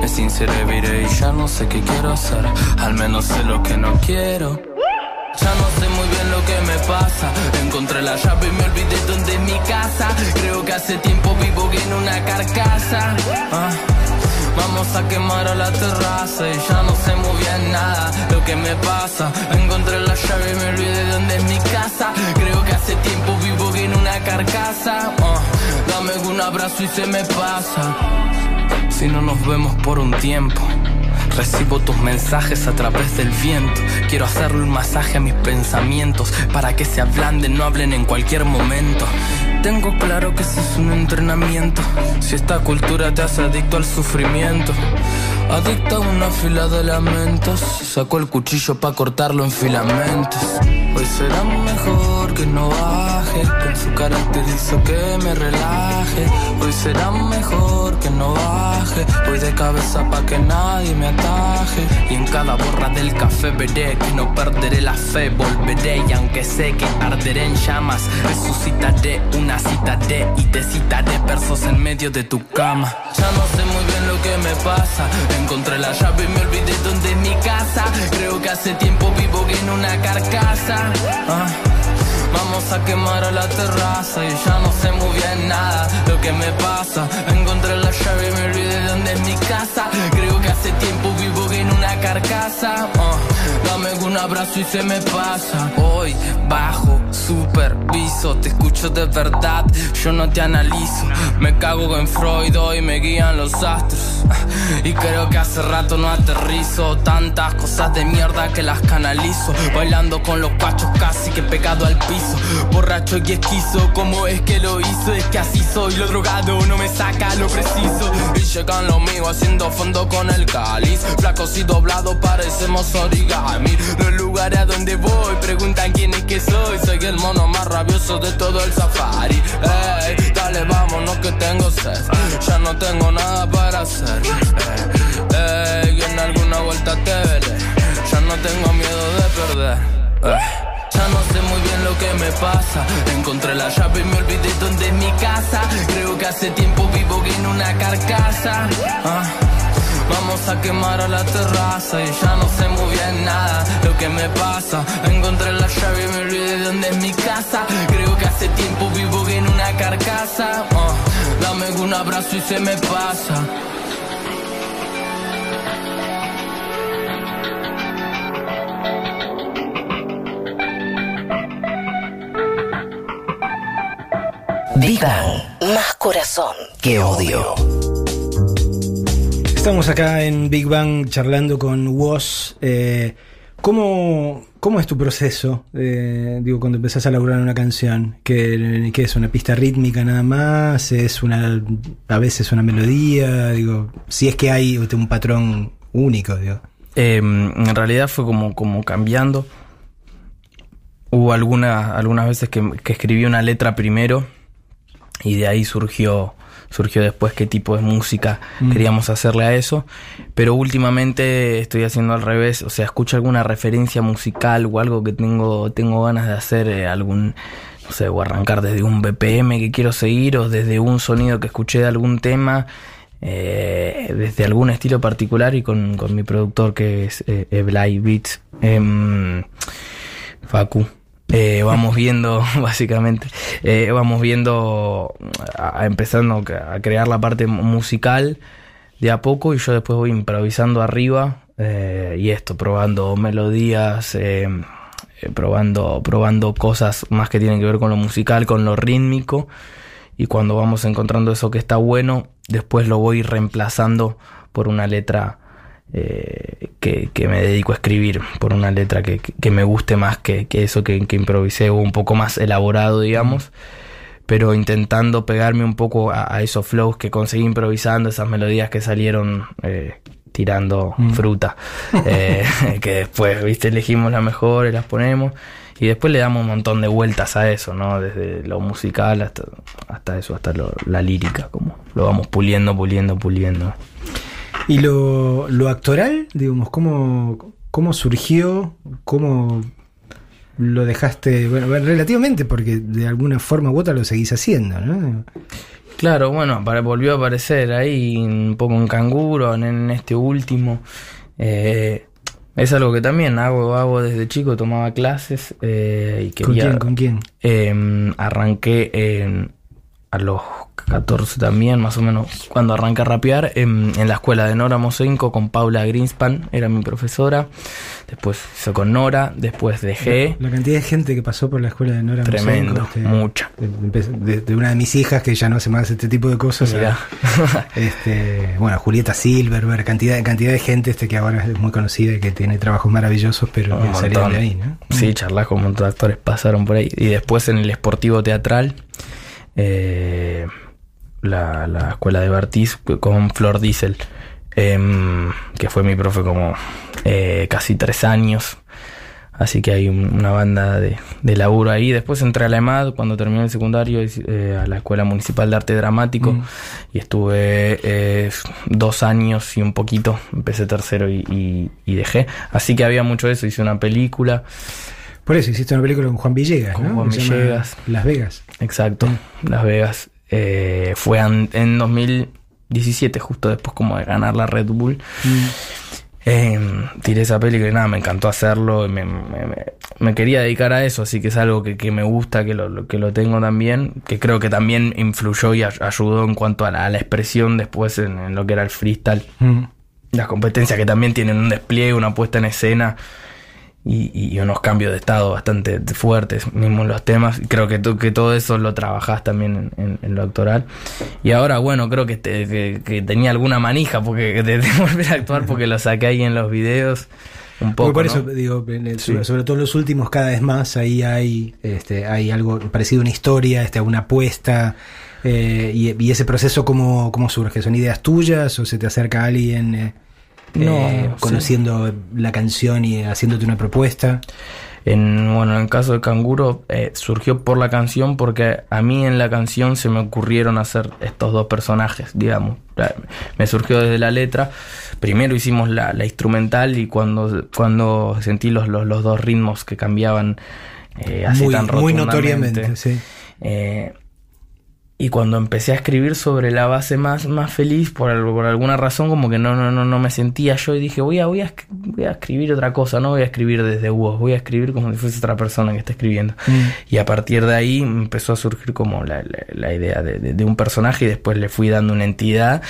Me sinceré, viré y ya no sé qué quiero hacer, al menos sé lo que no quiero. Ya no sé muy lo que me pasa. Encontré la llave y me olvidé dónde es mi casa. Creo que hace tiempo vivo en una carcasa. Ah, Vamos a quemar a la terraza y ya no sé muy bien nada lo que me pasa. Encontré la llave y me olvidé dónde es mi casa. Creo que hace tiempo vivo en una carcasa. Ah, Dame un abrazo y se me pasa. si no nos vemos por un tiempo. Recibo tus mensajes a través del viento. Quiero hacerle un masaje a mis pensamientos para que se ablanden, no hablen en cualquier momento. Tengo claro que ese es un entrenamiento. Si esta cultura te hace adicto al sufrimiento. Adicta a una fila de lamentos. Sacó el cuchillo para cortarlo en filamentos. Hoy será mejor que no baje. Con su carácter hizo que me relaje. Hoy será mejor que no baje. Voy de cabeza pa' que nadie me ataje. Y en cada borra del café veré que no perderé la fe. Volveré y aunque sé que arderé en llamas, resucitaré una cita de y te citaré versos en medio de tu cama. Ya no sé muy bien lo que me pasa. Encontré la llave y me olvidé dónde es mi casa. Creo que hace tiempo vivo en una carcasa. Ah. Vamos a quemar a la terraza y ya no sé muy bien nada lo que me pasa. Encontré la llave y me olvidé dónde es mi casa. Creo que hace tiempo vivo en una carcasa. Ah, dame un abrazo y se me pasa. Hoy bajo, superviso, te escucho de verdad, yo no te analizo. Me cago en Freud hoy me guían los astros. Y creo que hace rato no aterrizo. Tantas cosas de mierda que las canalizo. Bailando con los pachos casi que pegado al piso. Borracho y esquizo, ¿cómo es que lo hizo? Es que así soy, lo drogado no me saca lo preciso. Y llegan los míos haciendo fondo con el cáliz. Flacos y doblados parecemos origami. Los lugares a donde voy preguntan quién es que soy. Soy el mono más rabioso de todo el safari. Ey, dale, vámonos que tengo sed. Ya no tengo nada para hacer. Ey, en alguna vuelta te veré. Ya no tengo miedo de perder. Ya no sé muy bien lo que me pasa. Encontré la llave y me olvidé dónde es mi casa. Creo que hace tiempo vivo en una carcasa. Ah, Vamos a quemar a la terraza y ya no sé muy bien nada lo que me pasa. Encontré la llave y me olvidé dónde es mi casa. Creo que hace tiempo vivo en una carcasa. Ah, Dame un abrazo y se me pasa. Bang. Más corazón que odio. Estamos acá en Big Bang charlando con Woz. Eh, ¿cómo, ¿Cómo es tu proceso? eh, digo, cuando empezás a laburar una canción. ¿Qué, es? ¿Una pista rítmica nada más? ¿Es una a veces una melodía? Digo, si es que hay un patrón único, digo. Eh, en realidad fue como, como cambiando. Hubo alguna, algunas veces que escribí una letra primero y de ahí surgió, surgió después qué tipo de música queríamos hacerle a eso. Pero últimamente estoy haciendo al revés, o sea, escucho alguna referencia musical o algo que tengo, tengo ganas de hacer, eh, algún, no sé, o arrancar desde un BPM que quiero seguir o desde un sonido que escuché de algún tema. eh, desde algún estilo particular y con, con mi productor que es eh, Eblay Beats, em, Facu. Eh, vamos viendo, básicamente, eh, vamos viendo, a, empezando a crear la parte mu- musical de a poco y yo después voy improvisando arriba eh, y esto, probando melodías, eh, probando, probando cosas más que tienen que ver con lo musical, con lo rítmico y cuando vamos encontrando eso que está bueno, después lo voy reemplazando por una letra eh, que, que me dedico a escribir, por una letra que, me guste más que, que eso que, improvisé o un poco más elaborado, digamos, pero intentando pegarme un poco a, a esos flows que conseguí improvisando, esas melodías que salieron eh, tirando fruta, eh, que después, viste, elegimos las mejores, las ponemos. Y después le damos un montón de vueltas a eso, ¿no? Desde lo musical hasta, hasta eso, hasta lo- la lírica, como lo vamos puliendo, puliendo, puliendo. ¿Y lo, lo actoral, digamos, cómo, cómo surgió? ¿Cómo lo dejaste? Bueno, relativamente, porque de alguna forma u otra lo seguís haciendo, ¿no? Claro, bueno, apare- volvió a aparecer ahí un poco un canguro en, en este último. Eh, es algo que también hago, hago desde chico, tomaba clases eh, y ¿Con quería... quién? ¿Con quién? Eh, arranqué en a los 14 también, más o menos, cuando arranqué a rapear, en, en la escuela de Nora Mosenko con Paula Greenspan, era mi profesora. Después hizo con Nora, después dejé. La cantidad de gente que pasó por la escuela de Nora Tremendo, Mosenko, este, mucha. de, una de mis hijas que ya no hace más este tipo de cosas. A- este, bueno, Julieta Silverberg, cantidad, cantidad de gente este que ahora es muy conocida y que tiene trabajos maravillosos, pero Un salieron de ahí, ¿no? Sí, charlas con un montón de actores pasaron por ahí. Y después en el Esportivo Teatral, eh, la, la escuela de Bartiz con Flor Diesel, em, que fue mi profe como eh, casi tres años. Así que hay un- una banda de, de laburo ahí. Después entré a la EMAD cuando terminé el secundario, eh, a la Escuela Municipal de Arte Dramático. Mm. Y estuve eh, dos años y un poquito. Empecé tercero y, y- y dejé. Así que había mucho de eso. Hice una película. Por eso hiciste una película con Juan Villegas, Con ¿no? Juan Villegas. Las Vegas. Exacto, Las Vegas. Eh, fue en 2017, justo después como de ganar la Red Bull. Eh, tiré esa película y nada, me encantó hacerlo. y Me, me- me- quería dedicar a eso, así que es algo que, que me gusta, que lo, que lo tengo también. Que creo que también influyó y ay- ayudó en cuanto a la, a la expresión después en, en lo que era el freestyle. Mm. Las competencias que también tienen un despliegue, una puesta en escena y, y unos cambios de estado bastante fuertes, mismo en los temas. Creo que, tú- que todo eso lo trabajás también en, en- en lo actoral. Y ahora, bueno, creo que, te- que, que tenía alguna manija porque de, de volver a actuar porque lo saqué ahí en los videos un poco. Por ¿no? eso digo, en el- Sí. sobre, todo en los últimos cada vez más ahí hay este hay algo parecido a una historia, este, a una apuesta eh, y, y ese proceso cómo, cómo surge, son ideas tuyas o se te acerca alguien eh, No, eh, sí. conociendo la canción y haciéndote una propuesta. En, bueno, en el caso de Canguro eh, surgió por la canción porque a mí en la canción se me ocurrieron hacer estos dos personajes, digamos. Me surgió desde la letra. Primero hicimos la, la instrumental y cuando, cuando sentí los, los, los dos ritmos que cambiaban eh, así muy, tan muy notoriamente, sí. eh, y cuando empecé a escribir sobre la base más, más feliz, por, por alguna razón, como que no, no, no, no me sentía yo y dije, voy a, voy, a, voy a escribir otra cosa, no voy a escribir desde vos, voy a escribir como si fuese otra persona que está escribiendo. Mm. Y a partir de ahí empezó a surgir como la, la- la idea de, de- de un personaje y después le fui dando una entidad.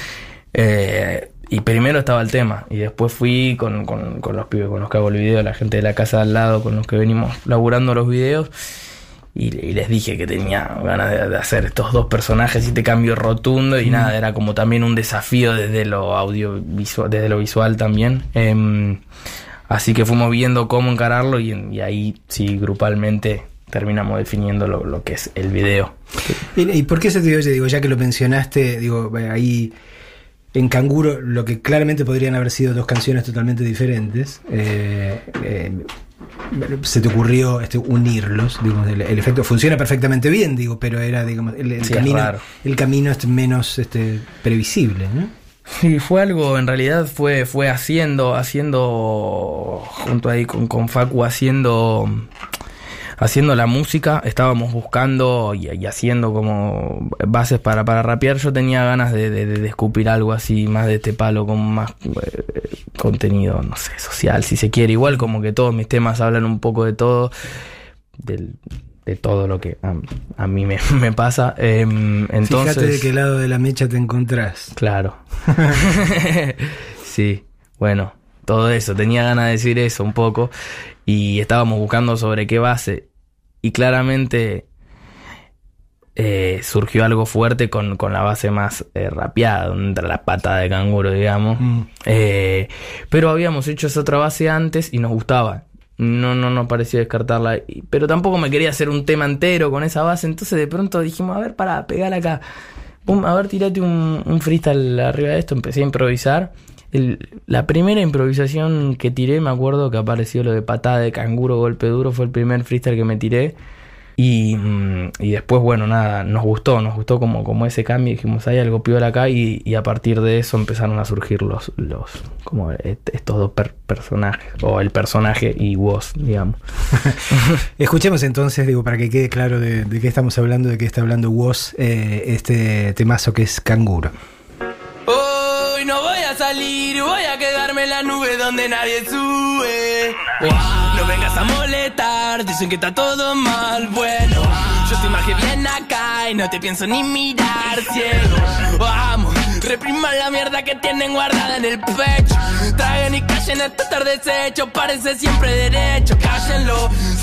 eh, y primero estaba el tema y después fui con, con, con los pibes con los que hago el video, la gente de la casa de al lado con los que venimos laburando los videos. Y, y les dije que tenía ganas de, de hacer estos dos personajes y te cambio rotundo y nada, era como también un desafío desde lo audiovisual, desde lo visual también. Em, así que fuimos viendo cómo encararlo y, y ahí sí grupalmente terminamos definiendo lo, lo que es el video. ¿Y, por qué se te dio? Digo, ya que lo mencionaste, digo, ahí en Canguro, lo que claramente podrían haber sido dos canciones totalmente diferentes, eh, eh, se te ocurrió este, unirlos, digamos, el, el efecto funciona perfectamente bien, digo, pero era, digamos, el, el Sí, es camino, el camino es menos este, previsible, ¿no? Sí, fue algo, en realidad fue, fue haciendo, haciendo, junto ahí con, con Facu, haciendo, haciendo la música, estábamos buscando y, y haciendo como bases para, para rapear. Yo tenía ganas de, de, de escupir algo así, más de este palo, con más eh, contenido, no sé, social, si se quiere. Igual como que todos mis temas hablan un poco de todo, del- de todo lo que a, a mí me, me pasa. Em, entonces, Fíjate de qué lado de la mecha te encontrás. Claro. sí, bueno, todo eso. Tenía ganas de decir eso un poco. Y estábamos buscando sobre qué base. Y claramente eh, surgió algo fuerte con, con la base más eh, rapeada, donde la pata de canguro, digamos. Mm. Eh, pero habíamos hecho esa otra base antes y nos gustaba. No, no nos parecía descartarla. Pero tampoco me quería hacer un tema entero con esa base. Entonces de pronto dijimos, a ver, para pegar acá. Pum, a ver, tirate un, un freestyle arriba de esto. Empecé a improvisar. El- la primera improvisación que tiré, me acuerdo que apareció lo de patada de canguro, golpe duro. Fue el primer freestyle que me tiré. Y, mm, y después, bueno, nada, nos gustó, nos gustó como, como ese cambio. Dijimos, hay algo piola acá. Y, y a partir de eso empezaron a surgir los, los como est- estos dos per- personajes. O el personaje y vos, digamos. Escuchemos entonces, digo, para que quede claro de, de qué estamos hablando, de qué está hablando Woz, eh, este temazo que es Canguro. Hoy no voy a salir, voy a quedarme en la nube donde nadie sube. No vengas a molestar, dicen que está todo mal. Bueno, yo te imaginé bien acá y no te pienso ni mirar ciego. Vamos, repriman la mierda que tienen guardada en el pecho. Traigan y callen hasta estar deshecho, parece siempre derecho. Cállenlo,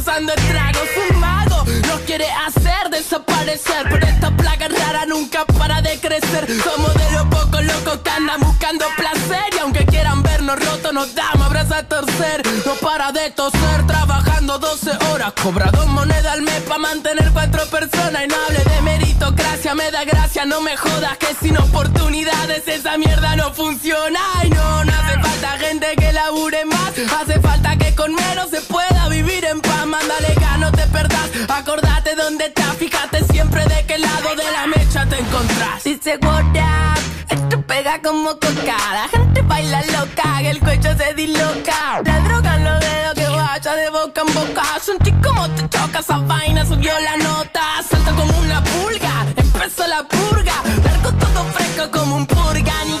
Estamos causando estragos. Un mago nos quiere hacer desaparecer. Pero esta plaga rara nunca para de crecer. Somos de los pocos locos que andan buscando placer. Y aunque quieran vernos rotos, nos abrazos a torcer. No para de toser, trabajando 12 horas. Cobra dos monedas al mes pa' mantener cuatro personas. Y no hable de meritocracia, me da gracia, no me jodas. Que sin oportunidades esa mierda no funciona. Y no, no hace falta gente que labure más. Hace falta que con menos se pueda vivir en paz. Mándale acá, no te perdás. Acordate dónde estás, fíjate siempre de qué lado de la mecha te encontrás. Dice what up, esto pega como coca. La gente baila loca, que el cuello se disloca. La droga en los dedos que vaya de boca en boca. Sentí como te choca esa vaina, subió la nota. Salta como una pulga, empezó la purga. Largo todo fresco como un purga, ni.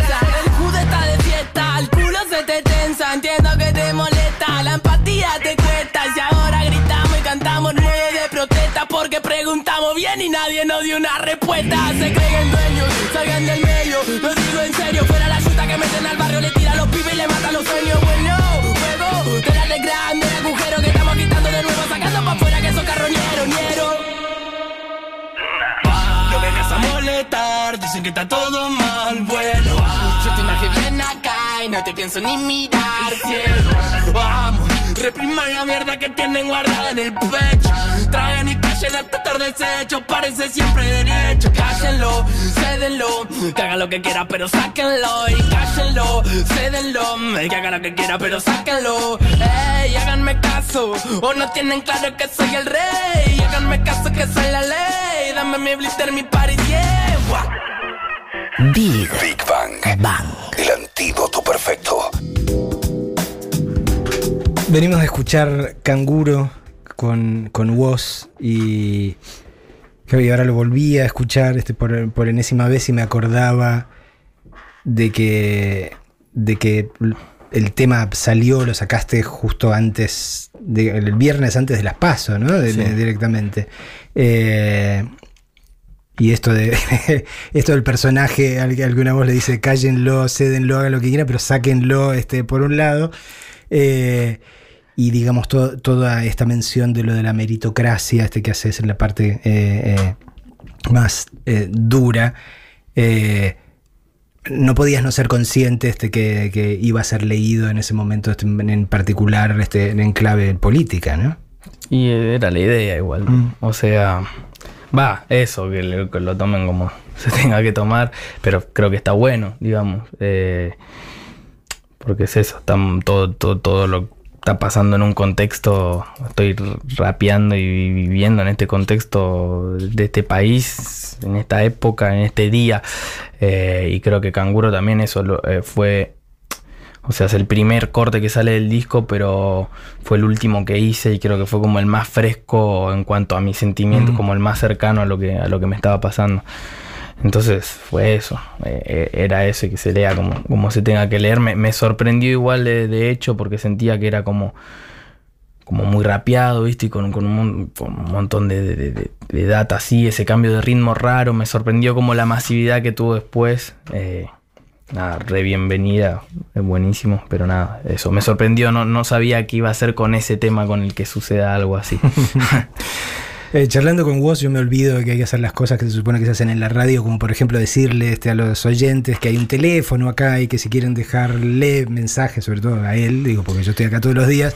Bien y nadie nos dio una respuesta. Se creen dueños, salgan del medio. Lo digo en serio, fuera la chuta que meten al barrio, le tira los pibes y le matan los sueños. Bueno, juego, te de grande agujero que estamos quitando de nuevo, sacando pa' afuera que esos carroñeros, ñero. No vengas a molestar, dicen que está todo mal, bueno Yo te imagino bien acá y no te pienso ni mirar, cielo Vamos, repriman la mierda que tienen guardada en el pecho Traen y callen hasta estar deshecho, parece siempre derecho Cállenlo, cédenlo, que haga lo que quiera pero sáquenlo Y cállenlo, cédenlo, que haga lo que quiera pero sáquenlo Ey, háganme caso, o no tienen claro que soy el rey Háganme caso que soy la ley, dame mi blister, mi party, yeah Buah. Big Big Bang. Bang. El antídoto perfecto. Venimos de escuchar Canguro con, con Woz y, y ahora lo volví a escuchar este, por, por enésima vez y me acordaba de que, de que el tema salió, lo sacaste justo antes, de- el viernes antes de las pasos, ¿no? De- Sí. de- directamente. Eh, y esto de esto del personaje, al que alguna voz le dice cállenlo, cédenlo, hagan lo que quieran, pero sáquenlo este, por un lado. Eh, y digamos to- toda esta mención de lo de la meritocracia, este que haces en la parte eh, eh, más eh, dura. no podías no ser consciente este, que, que iba a ser leído en ese momento, este, en particular este, en clave política, ¿no? Y era la idea igual. Mm. O sea, va, eso, que, lo- que lo tomen como se tenga que tomar, pero creo que está bueno, digamos. porque es eso, están, todo, todo, todo lo está pasando en un contexto, estoy rapeando y viviendo en este contexto de este país, en esta época, en este día. eh, y creo que Canguro también eso lo- eh, fue o sea, es el primer corte que sale del disco, pero fue el último que hice y creo que fue como el más fresco en cuanto a mis sentimientos, Mm. como el más cercano a lo que, a lo que me estaba pasando. Entonces fue eso, eh, eh, era eso que se lea como, como se tenga que leer. Me, sorprendió igual de, hecho porque sentía que era como, como muy rapeado, ¿viste? Y con, un, con un montón de, de, de- data así, ese cambio de ritmo raro. Me sorprendió como la masividad que tuvo después. eh, nada, re bienvenida, es buenísimo, pero nada, eso me sorprendió, no, no sabía que iba a ser con ese tema con el que suceda algo así. Eh, charlando con vos, yo me olvido de que hay que hacer las cosas que se supone que se hacen en la radio, como por ejemplo decirle este, a los oyentes que hay un teléfono acá y que si quieren dejarle mensajes, sobre todo a él, digo, porque yo estoy acá todos los días,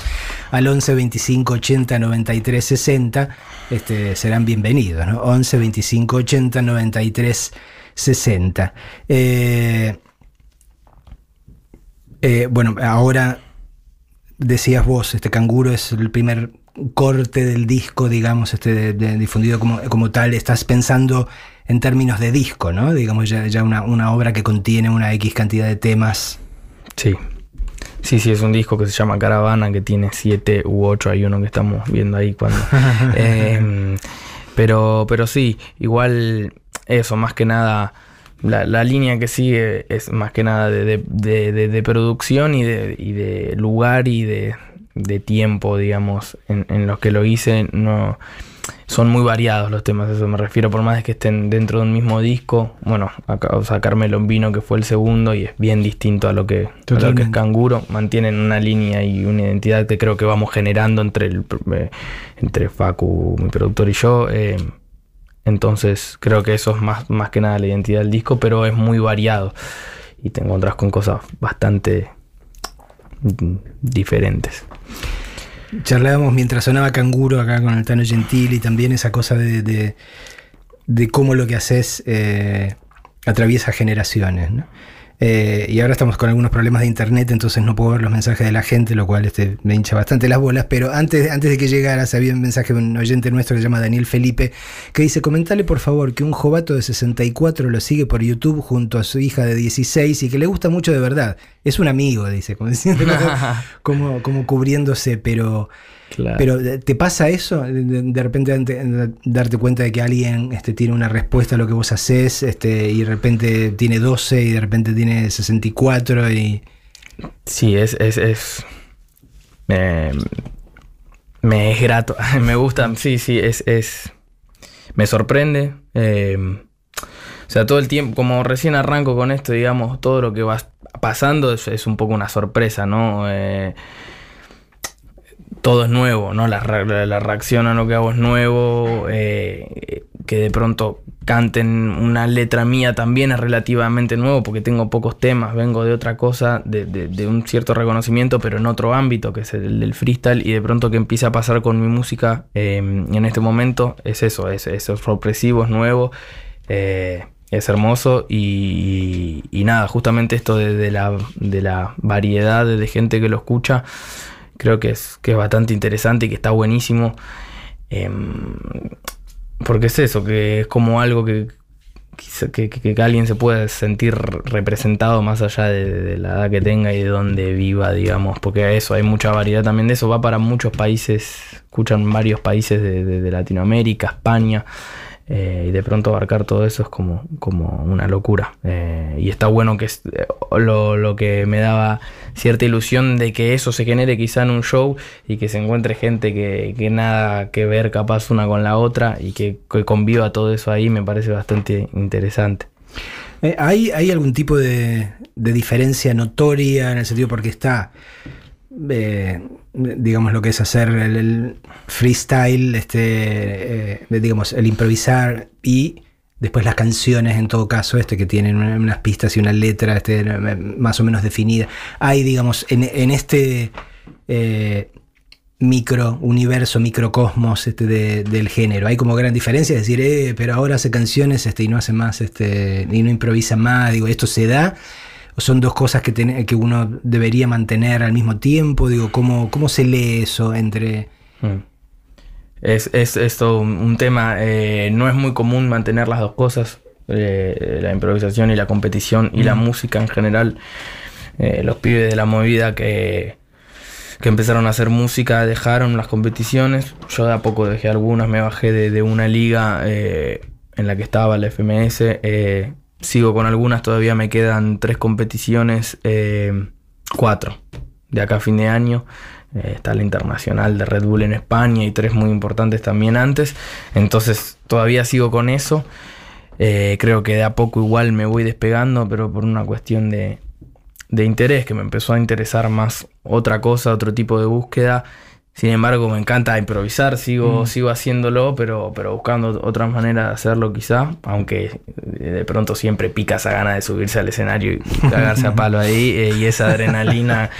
al 11 25 80 93 60, este, serán bienvenidos, ¿no? 11 25 80 93 60. Eh, eh, bueno, ahora decías vos, este canguro es el primer corte del disco, digamos, este de- de- difundido como, como tal. Estás pensando en términos de disco, ¿no? Digamos, ya, ya una, una obra que contiene una X cantidad de temas. Sí. Sí, sí, es un disco que se llama Caravana, que tiene siete u ocho, hay uno que estamos viendo ahí cuando. Em, pero, pero sí, igual eso, más que nada, la, la línea que sigue es más que nada de, de- de- de- de producción y de, y de lugar y de, de tiempo, digamos, en, en los que lo hice. No, son muy variados los temas, a eso me refiero, por más de que estén dentro de un mismo disco. Bueno, acá, o sea, Carmelo Vino, que fue el segundo, y es bien distinto a lo que, a lo que es. Canguro. Mantienen una línea y una identidad que creo que vamos generando entre, el, eh, entre Facu, mi productor, y yo. eh, entonces, creo que eso es más, más que nada la identidad del disco, pero es muy variado. Y te encontrás con cosas bastante diferentes. Charlábamos mientras sonaba Canguro acá con el Tano Gentili, también esa cosa de, de, de cómo lo que haces eh, atraviesa generaciones. ¿no? Eh, y ahora estamos con algunos problemas de internet, entonces no puedo ver los mensajes de la gente, lo cual este, me hincha bastante las bolas. Pero antes, antes de que llegaras, había un mensaje de un oyente nuestro que se llama Daniel Felipe, que dice: Comentale por favor que un jovato de 64 lo sigue por YouTube junto a su hija de 16 y que le gusta mucho de verdad. Es un amigo, dice, como, diciendo, como, como cubriéndose, pero. Claro. Pero eh, ¿te pasa eso? De, repente darte cuenta de que alguien este, tiene una respuesta a lo que vos haces este, y de repente tiene 12 y de repente tiene 64 y... Sí, es. es, es me, me es grato. me gusta. Sí, sí, es. es me sorprende. eh, o sea, todo el tiempo, como recién arranco con esto, digamos, todo lo que va pasando es, es un poco una sorpresa, ¿no? Eh, todo es nuevo, ¿no? La, la- reacción a lo que hago es nuevo. eh, que de pronto canten una letra mía también es relativamente nuevo porque tengo pocos temas, vengo de otra cosa, de, un cierto reconocimiento, pero en otro ámbito, que es el del freestyle, y de pronto que empieza a pasar con mi música eh, en este momento es eso, es, es sorpresivo, es nuevo. eh, es hermoso y, nada, justamente esto de la, de la variedad de gente que lo escucha, creo que es, que es bastante interesante y que está buenísimo. Em, porque es eso, que es como algo que, que, que- que alguien se puede sentir representado más allá de, la edad que tenga y de donde viva, digamos. Porque eso, hay mucha variedad también de eso. Va para muchos países, escuchan varios países de- de Latinoamérica, España. Eh, y de pronto abarcar todo eso es como, como una locura. Eh, y está bueno que eh, lo, lo que me daba cierta ilusión de que eso se genere quizá en un show y que se encuentre gente que, que nada que ver capaz una con la otra y que, que conviva todo eso ahí me parece bastante interesante. ¿hay, ¿Hay algún tipo de, de diferencia notoria en el sentido porque está, eh, digamos, lo que es hacer el, freestyle, este, eh, digamos, el improvisar y después las canciones en todo caso, este, que tienen una- unas pistas y una letra este, más o menos definida? Hay, digamos, en, este... eh, micro universo, microcosmos este, de- del género. Hay como gran diferencia, es decir, pero ahora hace canciones este, y no hace más, este, y no improvisa más. Digo, ¿esto se da? ¿O son dos cosas que, ten- que uno debería mantener al mismo tiempo? Digo, ¿cómo, cómo se lee eso entre... Mm. Es, es esto un, un tema, eh, no es muy común mantener las dos cosas, eh, la improvisación y la competición y la música en general. Eh, los pibes de la movida que, que empezaron a hacer música dejaron las competiciones. Yo de a poco dejé algunas, me bajé de, de una liga eh, en la que estaba la FMS. eh, sigo con algunas, todavía me quedan tres competiciones, eh, cuatro, de acá a fin de año. Eh, está la internacional de Red Bull en España y tres muy importantes también antes. Entonces todavía sigo con eso. Eh, creo que de a poco igual me voy despegando, pero por una cuestión de, de interés, que me empezó a interesar más otra cosa, otro tipo de búsqueda. Sin embargo, me encanta improvisar, sigo, sigo haciéndolo, pero, pero buscando otras maneras de hacerlo quizá, aunque eh, de pronto siempre pica esa gana de subirse al escenario y cagarse a palo ahí, eh, y esa adrenalina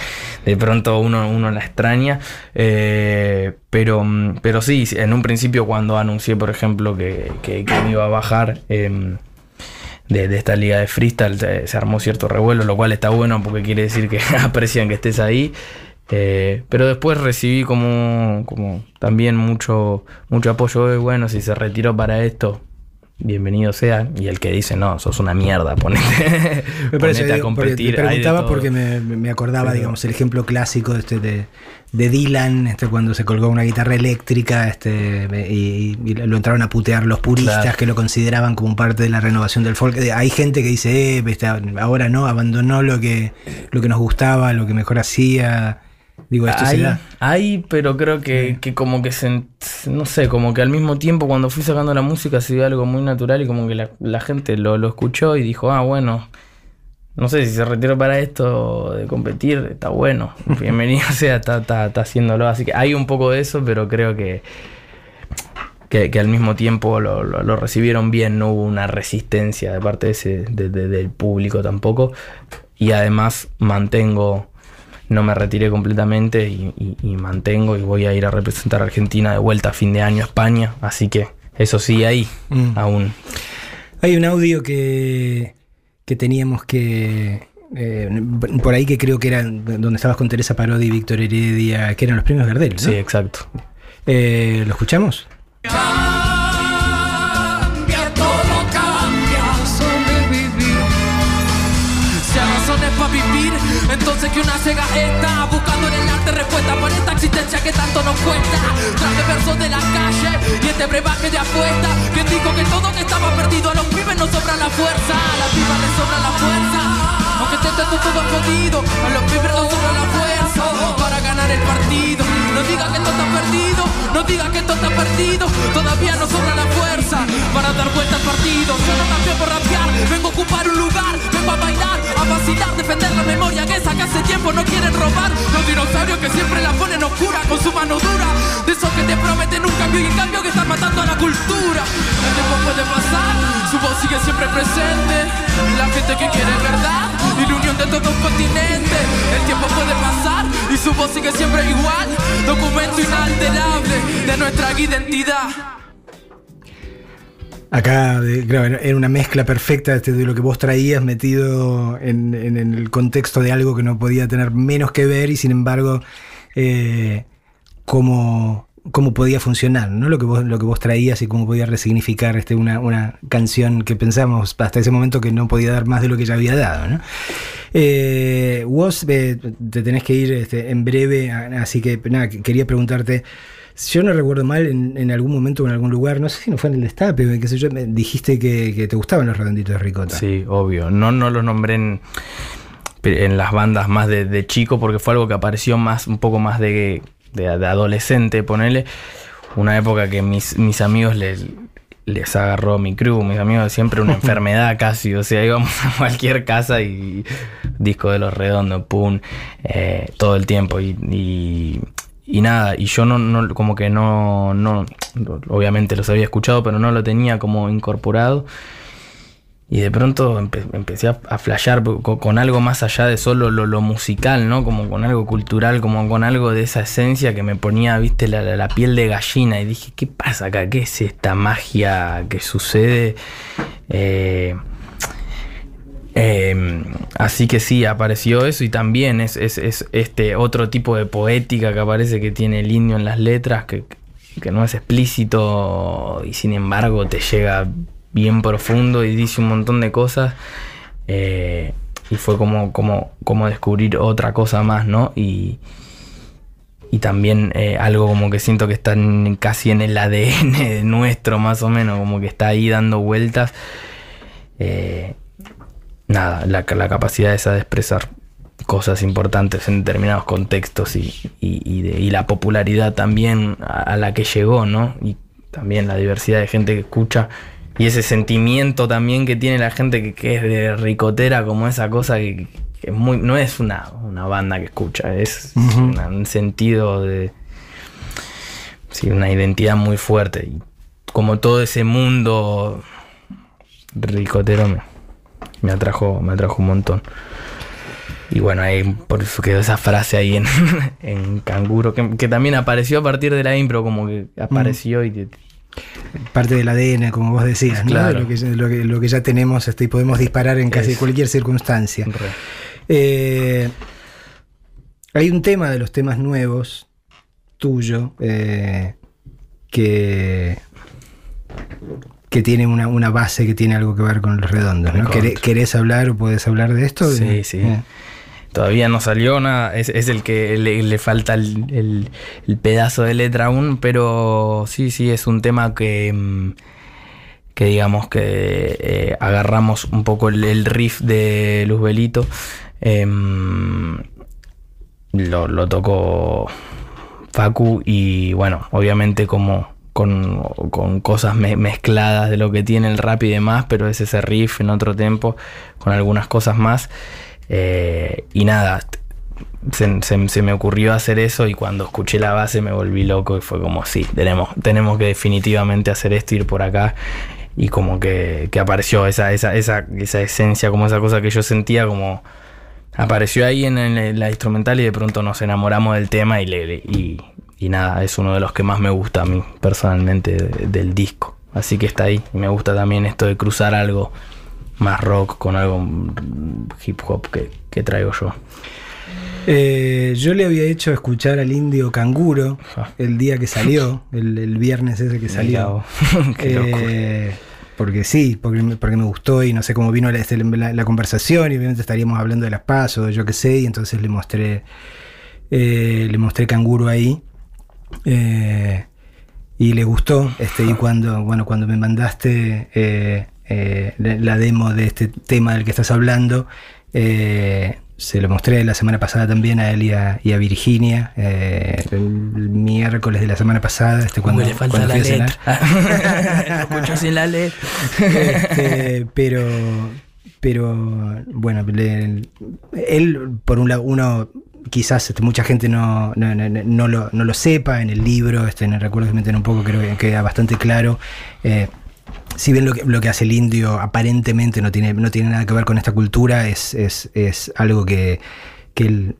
de pronto uno, uno la extraña. Eh, pero, mm, pero sí, en un principio cuando anuncié, por ejemplo, que, que, que me iba a bajar... em, de, de esta liga de freestyle se, se armó cierto revuelo, lo cual está bueno porque quiere decir que aprecian que estés ahí. Eh, pero después recibí como, como también mucho, mucho apoyo. "Eh, Bueno, si se retiró para esto, bienvenido sea. Y el que dice, no, sos una mierda, ponete, Me parece, ponete a porque competir. te de preguntaba todo". porque me, me acordaba, Pero- digamos, el ejemplo clásico este de, de Dylan, este, cuando se colgó una guitarra eléctrica este, y, y lo entraron a putear los puristas Claro. que lo consideraban como parte de la renovación del folk. Eh, Hay gente que dice, eh, ahora no, abandonó lo que, lo que nos gustaba, lo que mejor hacía. Digo, esto se Hay, da. hay, pero creo que, que como que se, no sé, como que al mismo tiempo cuando fui sacando la música se dio algo muy natural y como que la, la gente lo, lo escuchó y dijo, ah, bueno, no sé si se retiró para esto de competir, está bueno, bienvenido sea, está, está, está haciéndolo. Así que hay un poco de eso, pero creo que, que, que al mismo tiempo lo, lo- lo recibieron bien, no hubo una resistencia de parte de ese, de- de- del público tampoco. Y además mantengo, no me retiré completamente y, y- y mantengo y voy a ir a representar a Argentina de vuelta a fin de año a España. Así que eso sí, ahí Mm. aún. Hay un audio que, que teníamos que. eh, por ahí que creo que era donde estabas con Teresa Parodi y Víctor Heredia, que eran los premios Gardel. ¿no? Sí, exacto. Eh, ¿Lo escuchamos? Buscando en el arte respuesta por esta existencia que tanto nos cuesta. Traje versos de la calle y este brebaje de apuesta. Que dijo que todo que estaba perdido a los pibes nos sobra la fuerza, a las pibas les sobra la fuerza. Aunque esté todo, jodido, a los pibes nos sobra la fuerza el partido. No diga que esto está perdido, no diga que esto está perdido. Todavía nos sobra la fuerza para dar vuelta al partido. Yo no cambio por rapear, vengo a ocupar un lugar, vengo a bailar, a vacilar, defender la memoria que esa que hace tiempo no quieren robar. Los dinosaurios que siempre la ponen oscura con su mano dura. De esos que te prometen un cambio y en cambio que están matando a la cultura. El tiempo puede pasar, su voz sigue siempre presente. La gente que quiere verdad de todo un continente. El tiempo puede pasar y su voz sigue siempre igual. Documento inalterable de nuestra identidad. Acá, claro, era- una mezcla perfecta este, de lo que vos traías metido en el contexto de algo que no podía tener menos que ver y sin embargo, eh, cómo, cómo podía funcionar, ¿no? Lo que vos, lo que vos traías y cómo podía resignificar este, una, una canción que pensamos hasta ese momento que no podía dar más de lo que ya había dado, ¿no? Eh, vos eh, te tenés que ir este, en breve, así que nada, que- quería preguntarte. Yo no recuerdo mal, en, algún momento o en algún lugar, no sé si no fue en el destape, qué sé yo, dijiste que, te gustaban los redonditos de ricota. Sí, obvio. No, no los nombré en, las bandas más de, chico porque fue algo que apareció más, un poco más de, de, de adolescente, ponele. Una época que mis, mis amigos les, les agarró mi crew, mis amigos siempre una enfermedad casi, o sea, íbamos a cualquier casa y disco de los redondos, pum, eh, todo el tiempo y, y, y nada, y yo no, no como que no, no, obviamente los había escuchado, pero no lo tenía como incorporado. Y de pronto empe- empecé a, a flashear con, algo más allá de solo lo, musical, ¿no? Como con algo cultural, como con algo de esa esencia que me ponía, viste, la, piel de gallina. Y dije, ¿qué pasa acá? ¿Qué es esta magia que sucede? Eh, eh, así que sí, apareció eso y también es este otro tipo de poética que aparece que tiene el indio en las letras, que, que no es explícito y sin embargo te llega bien profundo y dice un montón de cosas. eh, y fue como, como, como descubrir otra cosa más, ¿no? Y, y también eh, algo como que siento que está en- casi en el ADN nuestro, más o menos, como que está ahí dando vueltas. Eh, nada, la, la capacidad esa de expresar cosas importantes en determinados contextos y, y- y de- la popularidad también a la que llegó, ¿no? Y también la diversidad de gente que escucha y ese sentimiento también que tiene la gente que, que es de ricotera, como esa cosa que, que es muy, no es una, una banda que escucha, es una- un sentido de, sí, una identidad muy fuerte. Y como todo ese mundo ricotero me, me atrajo, me atrajo un montón. Y bueno, ahí por eso quedó esa frase ahí en, en Canguro, que, que también apareció a partir de la impro, como que apareció y te- Parte del ADN, como vos decías, ¿no? Claro. De Lo, que, ya- lo, que, lo que ya tenemos este, y podemos disparar en casi Es- cualquier circunstancia. Eh, hay un tema de los temas nuevos tuyo eh, que, que tiene una, una base que tiene algo que ver con los redondos. ¿no? ¿Querés, querés hablar o podés hablar de esto? Sí, sí. Eh, Todavía no salió nada, es, el que le, falta el, pedazo de letra aún, pero sí, sí, es un tema que, mm, que digamos que eh, agarramos un poco el, riff de Luz Belito, em, lo, lo tocó Facu y bueno, obviamente como con, con cosas me- mezcladas de lo que tiene el rap y demás, pero es ese riff en otro tempo con algunas cosas más. Eh, y nada, se, se- me ocurrió hacer eso y cuando escuché la base me volví loco y fue como, sí, tenemos, tenemos que definitivamente hacer esto, ir por acá. Y como que, que apareció esa, esa, esa, esa esencia, como esa cosa que yo sentía como apareció ahí en, el- la instrumental y de pronto nos enamoramos del tema y, le, y, nada, es uno de los que más me gusta a mí personalmente de- del disco. Así que está ahí. Me gusta también esto de cruzar algo más rock con algo hip hop que, que traigo yo. Eh, yo le había hecho escuchar al indio Canguro Ah. el día que salió, el, el viernes ese que salió. Qué locura. Eh, porque sí, porque me, porque me gustó y no sé cómo vino la, este, la- la conversación y obviamente estaríamos hablando de las pasos, yo qué sé, y entonces le mostré eh, le mostré canguro ahí eh, y le gustó este y cuando bueno cuando me mandaste eh, la, demo de este tema del que estás hablando eh, se lo mostré la semana pasada también a él y a, y a Virginia eh, el, miércoles de la semana pasada este cuando, Uy, le falta cuando la letra. Lo sin la letra. Este, pero, pero bueno, le- él, por un lado, uno quizás este, mucha gente no, no, no- no lo, no lo sepa en el libro, este, en el recuerdo que meten un poco, creo que queda bastante claro. Eh, si bien lo que, lo que hace el indio aparentemente no tiene, no tiene nada que ver con esta cultura, es, es, es algo que, que él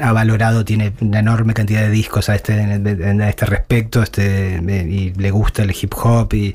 ha valorado, tiene una enorme cantidad de discos a este, a este respecto, este, y le gusta el hip hop y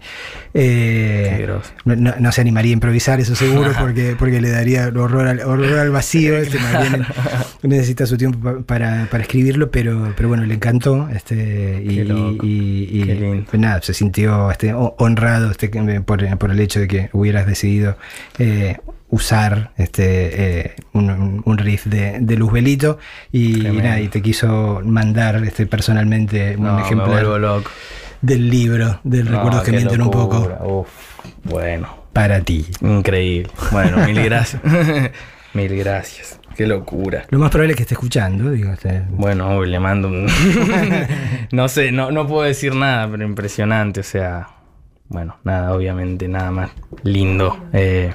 eh, no, se animaría a improvisar, eso seguro, porque, porque le daría horror al, horror al vacío. este, bien necesita su tiempo pa- para, para escribirlo, pero, pero bueno, le encantó. Este, y, y- pues nada, se sintió este, ho- honrado este, por, por el hecho de que hubieras decidido eh, usar este, eh, un, riff de, de Luz Belito y, y te quiso mandar este, personalmente un No, loco. del libro, del No, Recuerdos que mienten un poco. Uf, bueno. para ti. Increíble. Bueno, mil gracias. mil gracias. Qué locura. Lo más probable es que esté escuchando, digo, este, Bueno, le mando un... no sé, no, no puedo decir nada, pero impresionante. O sea, bueno, nada, obviamente, nada más lindo. Eh,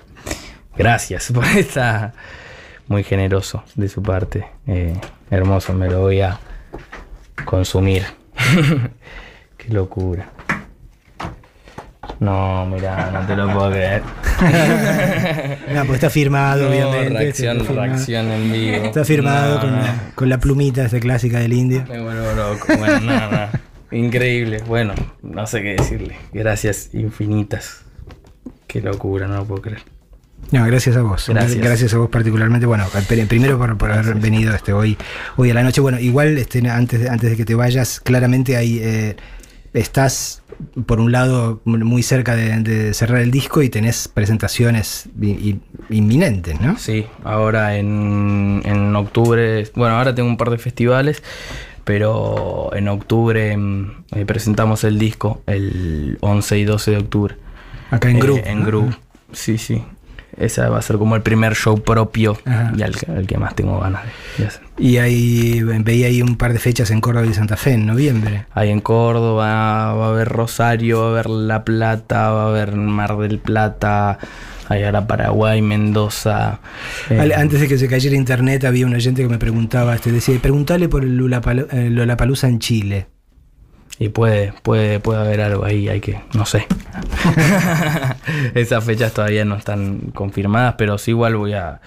gracias por esta... Muy generoso de su parte. Eh, hermoso, me lo voy a consumir. Qué locura. No, mira, no te lo puedo creer. No, pues está firmado, No, obviamente. reacción, está firmado, reacción en vivo. Está firmado No, con, no. La, con la plumita esta clásica del indio. Me vuelvo loco. Bueno, nada, nada. Increíble. Bueno, no sé qué decirle. Gracias infinitas. Qué locura, no lo puedo creer. No, gracias a vos. Gracias. Gracias a vos particularmente. Bueno, pri- primero por, por haber venido este, hoy, hoy a la noche. Bueno, igual este, antes, de, antes de que te vayas, claramente ahí eh, estás, por un lado, muy cerca de, de cerrar el disco y tenés presentaciones inminentes, ¿no? Sí, ahora en, en octubre. Bueno, ahora tengo un par de festivales. Pero en octubre mm, eh, presentamos el disco el 11 y 12 de octubre. Acá en Eh, Group. En ¿no? Group. Sí, sí. Esa va a ser como el primer show propio Ajá. y al, que- al que más tengo ganas de, hacer. Y ahí veía ahí un par de fechas en Córdoba y Santa Fe en noviembre. Ahí en Córdoba va a haber Rosario, va a haber La Plata, va a haber Mar del Plata, ahí ahora Paraguay, Mendoza. eh, Antes de que se cayera internet había un oyente que me preguntaba, este, decía, preguntale por el Lollapalo- eh, Lollapalooza en Chile. Y puede, puede, puede haber algo ahí, hay que, no sé. Esas fechas todavía no están confirmadas, pero sí igual voy a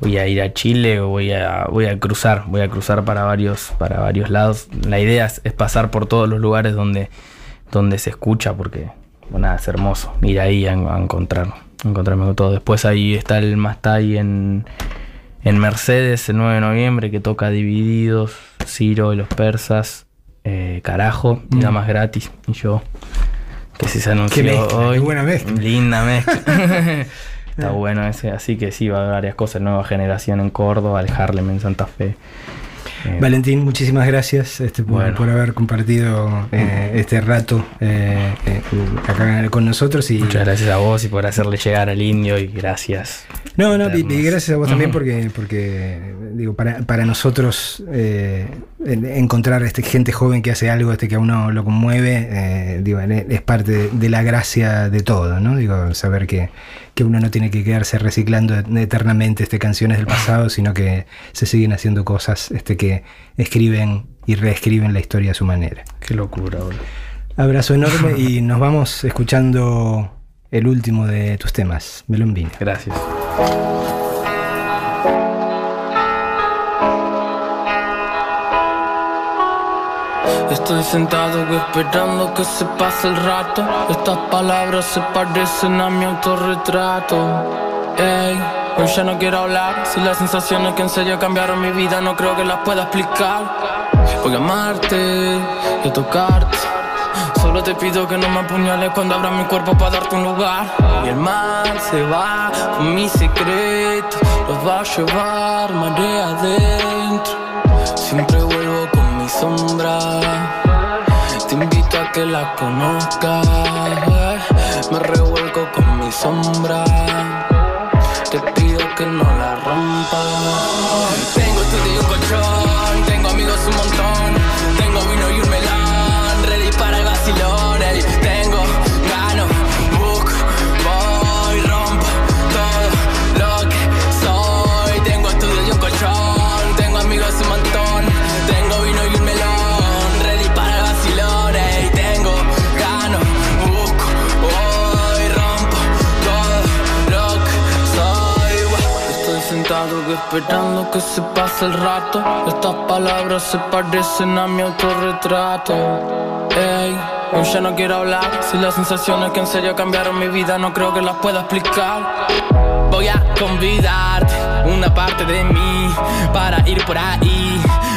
voy a ir a Chile o voy a voy a cruzar, voy a cruzar para varios para varios lados. La idea es, es pasar por todos los lugares donde donde se escucha porque bueno, nada, es hermoso ir ahí a, a encontrar a encontrarme con todo. Después ahí está el Mastai en en Mercedes el 9 de noviembre que toca Divididos, Ciro y los Persas, eh, Carajo, y nada más gratis. Y yo, que si se anunció mezcla, hoy. buena mezcla. Linda mezcla. Está bueno ese, así que sí, va a haber varias cosas. Nueva generación en Córdoba, el Harlem en Santa Fe. Eh, Valentín, muchísimas gracias este, por, Bueno. por haber compartido eh, este rato eh, acá con nosotros. Y, Muchas gracias a vos y por hacerle llegar al indio y gracias. No, no, y, y gracias a vos también porque, porque digo, para, para nosotros eh, en- encontrar este, gente joven que hace algo este, que a uno lo conmueve, digo, es es parte de, de la gracia de todo, ¿no? Digo, saber que, que uno no tiene que quedarse reciclando eternamente este, canciones del pasado, sino que se siguen haciendo cosas este, que escriben y reescriben la historia a su manera. Qué locura, boludo. Abrazo enorme y nos vamos escuchando el último de tus temas, Melombina. Gracias. Estoy sentado esperando que se pase el rato. Estas palabras se parecen a mi autorretrato. Ey, hoy ya no quiero hablar. Si las sensaciones que en serio cambiaron mi vida no creo que las pueda explicar. Voy a amarte y a tocarte. Solo te pido que no me apuñales cuando abra mi cuerpo para darte un lugar. Y el mar se va con mi secreto. Los va a llevar marea adentro. Siempre vuelvo sombra. Te invito a que la conozcas. Me revuelco con mi sombra. Esperando que se pase el rato. Estas palabras se parecen a mi autorretrato. Ey, hoy ya no quiero hablar. Si las sensaciones que en serio cambiaron mi vida no creo que las pueda explicar. Voy a convidarte una parte de mí para ir por ahí.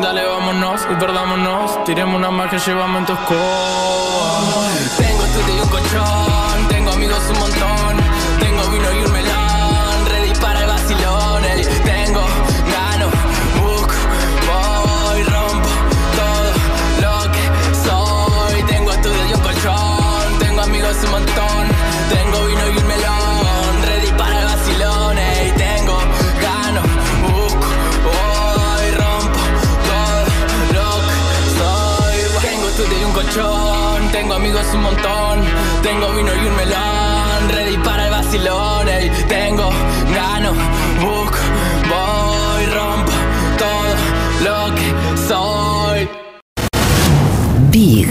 Dale, vámonos y perdámonos. Tiremos una más que llevamos en tu. Un montón. Tengo vino y un melón. Ready para el vacilón. Tengo gano, busco, voy, rompo todo lo que soy. Big